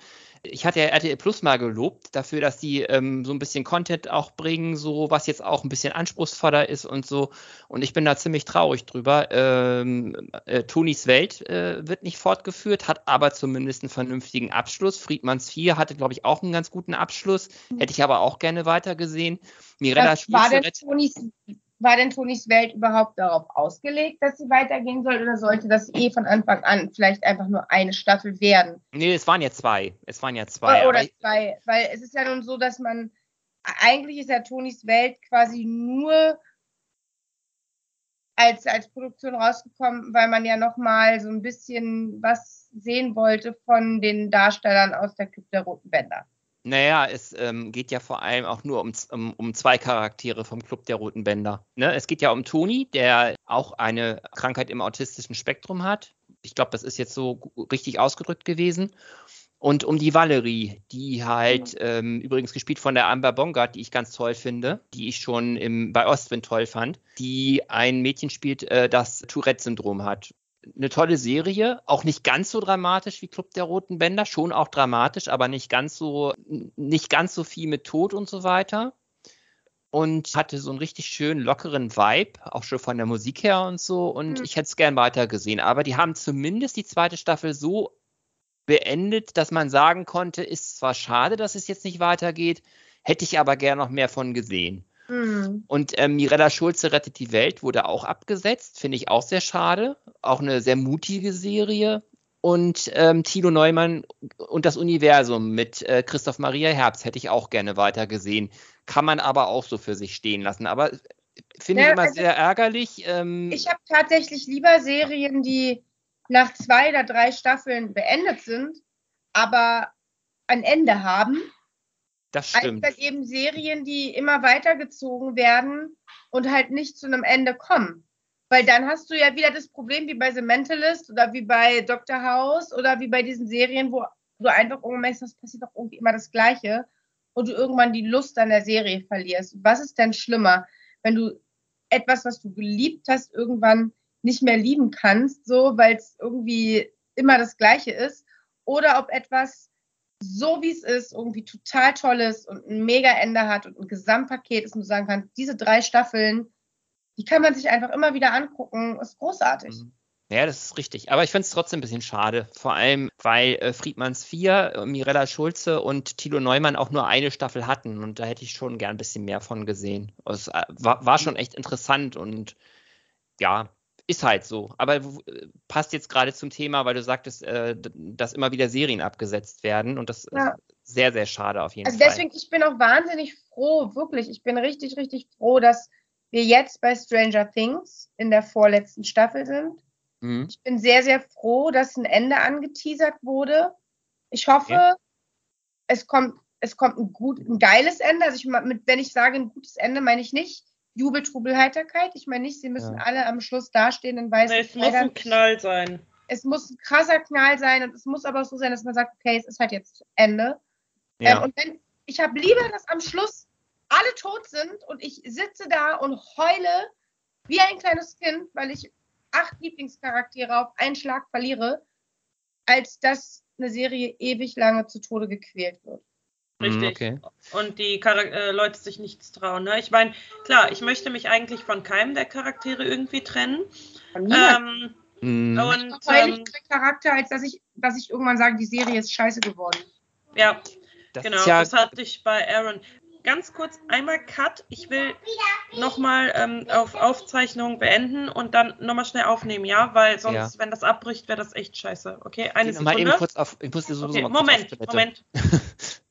Ich hatte ja RTL Plus mal gelobt dafür, dass die ähm, so ein bisschen Content auch bringen, so was jetzt auch ein bisschen anspruchsvoller ist und so. Und ich bin da ziemlich traurig drüber. Ähm, äh, Tonis Welt äh, wird nicht fortgeführt, hat aber zumindest einen vernünftigen Abschluss. Friedmanns 4 hatte, glaube ich, auch einen ganz guten Abschluss. Hätte ich aber auch gerne weitergesehen. Mirella Was war denn Tonis war denn Tonis Welt überhaupt darauf ausgelegt, dass sie weitergehen soll oder sollte das eh von Anfang an vielleicht einfach nur eine Staffel werden? Nee, es waren ja zwei. Es waren ja zwei. Oder zwei, weil es ist ja nun so, dass man eigentlich ist ja Tonis Welt quasi nur als, als Produktion rausgekommen, weil man ja nochmal so ein bisschen was sehen wollte von den Darstellern aus der Club der Roten Bänder. Naja, es ähm, geht ja vor allem auch nur um, um, um, zwei Charaktere vom Club der Roten Bänder. Ne? Es geht ja um Toni, der auch eine Krankheit im autistischen Spektrum hat. Ich glaube, das ist jetzt so richtig ausgedrückt gewesen. Und um die Valerie, die halt ähm, übrigens gespielt von der Amber Bongard, die ich ganz toll finde, die ich schon im, bei Ostwind toll fand, die ein Mädchen spielt, äh, das Tourette-Syndrom hat eine tolle Serie, auch nicht ganz so dramatisch wie Club der Roten Bänder, schon auch dramatisch, aber nicht ganz so, nicht ganz so viel mit Tod und so weiter. Und hatte so einen richtig schönen, lockeren Vibe, auch schon von der Musik her und so. Und mhm. ich hätte es gern weiter gesehen. Aber die haben zumindest die zweite Staffel so beendet, dass man sagen konnte, ist zwar schade, dass es jetzt nicht weitergeht, hätte ich aber gern noch mehr von gesehen. Mhm. Und ähm, Mirella Schulze rettet die Welt wurde auch abgesetzt, finde ich auch sehr schade. Auch eine sehr mutige Serie. Und ähm, Tilo Neumann und das Universum mit äh, Christoph Maria Herbst hätte ich auch gerne weiter gesehen. Kann man aber auch so für sich stehen lassen. Aber äh, finde ja, ich immer also sehr ärgerlich. Ähm, ich habe tatsächlich lieber Serien, die nach zwei oder drei Staffeln beendet sind, aber ein Ende haben, das stimmt. Als dann eben Serien, die immer weitergezogen werden und halt nicht zu einem Ende kommen. Weil dann hast du ja wieder das Problem wie bei The Mentalist oder wie bei Dr. House oder wie bei diesen Serien, wo du einfach irgendwann merkst, das passiert doch irgendwie immer das Gleiche und du irgendwann die Lust an der Serie verlierst. Was ist denn schlimmer, wenn du etwas, was du geliebt hast, irgendwann nicht mehr lieben kannst, so, weil es irgendwie immer das Gleiche ist, oder ob etwas so wie es ist, irgendwie total toll ist und ein mega Ende hat und ein Gesamtpaket ist und du sagen kannst, diese drei Staffeln, die kann man sich einfach immer wieder angucken, ist großartig. Mhm. Ja, das ist richtig. Aber ich finde es trotzdem ein bisschen schade. Vor allem, weil äh, Friedmanns 4, äh, Mirella Schulze und Thilo Neumann auch nur eine Staffel hatten. Und da hätte ich schon gern ein bisschen mehr von gesehen. Es äh, war, war schon echt interessant und ja, ist halt so. Aber äh, passt jetzt gerade zum Thema, weil du sagtest, äh, dass immer wieder Serien abgesetzt werden und das ja. ist sehr, sehr schade auf jeden also Fall. Also deswegen, ich bin auch wahnsinnig froh, wirklich, ich bin richtig, richtig froh, dass wir jetzt bei Stranger Things in der vorletzten Staffel sind. Mhm. Ich bin sehr, sehr froh, dass ein Ende angeteasert wurde. Ich hoffe, ja. es kommt, es kommt ein gut, ein geiles Ende. Also ich, mit, wenn ich sage ein gutes Ende, meine ich nicht Jubel, Trubel, Heiterkeit. Ich meine nicht, sie müssen ja. alle am Schluss dastehen in weißen nee, Es muss ein Knall sein. Es muss ein krasser Knall sein und es muss aber auch so sein, dass man sagt, okay, es ist halt jetzt Ende. Ja. Ähm, und wenn, ich habe lieber, dass am Schluss alle tot sind und ich sitze da und heule wie ein kleines Kind, weil ich acht Lieblingscharaktere auf einen Schlag verliere, als dass eine Serie ewig lange zu Tode gequält wird. Richtig. Okay. Und die Charak äh, Leute sich nichts trauen. Ne? Ich meine, klar, ich möchte mich eigentlich von keinem der Charaktere irgendwie trennen. Von ähm, mm. Und ähm, Charakter, als dass ich, dass ich irgendwann sage, die Serie ist scheiße geworden. Ja, das genau. Ja das hatte ich bei Aaron ganz kurz einmal Cut. Ich will nochmal ähm, auf Aufzeichnung beenden und dann nochmal schnell aufnehmen, ja? Weil sonst, ja. wenn das abbricht, wäre das echt scheiße. Okay, eine Sekunde. Mal eben kurz auf, ich muss dir sowieso okay, mal Moment, Moment.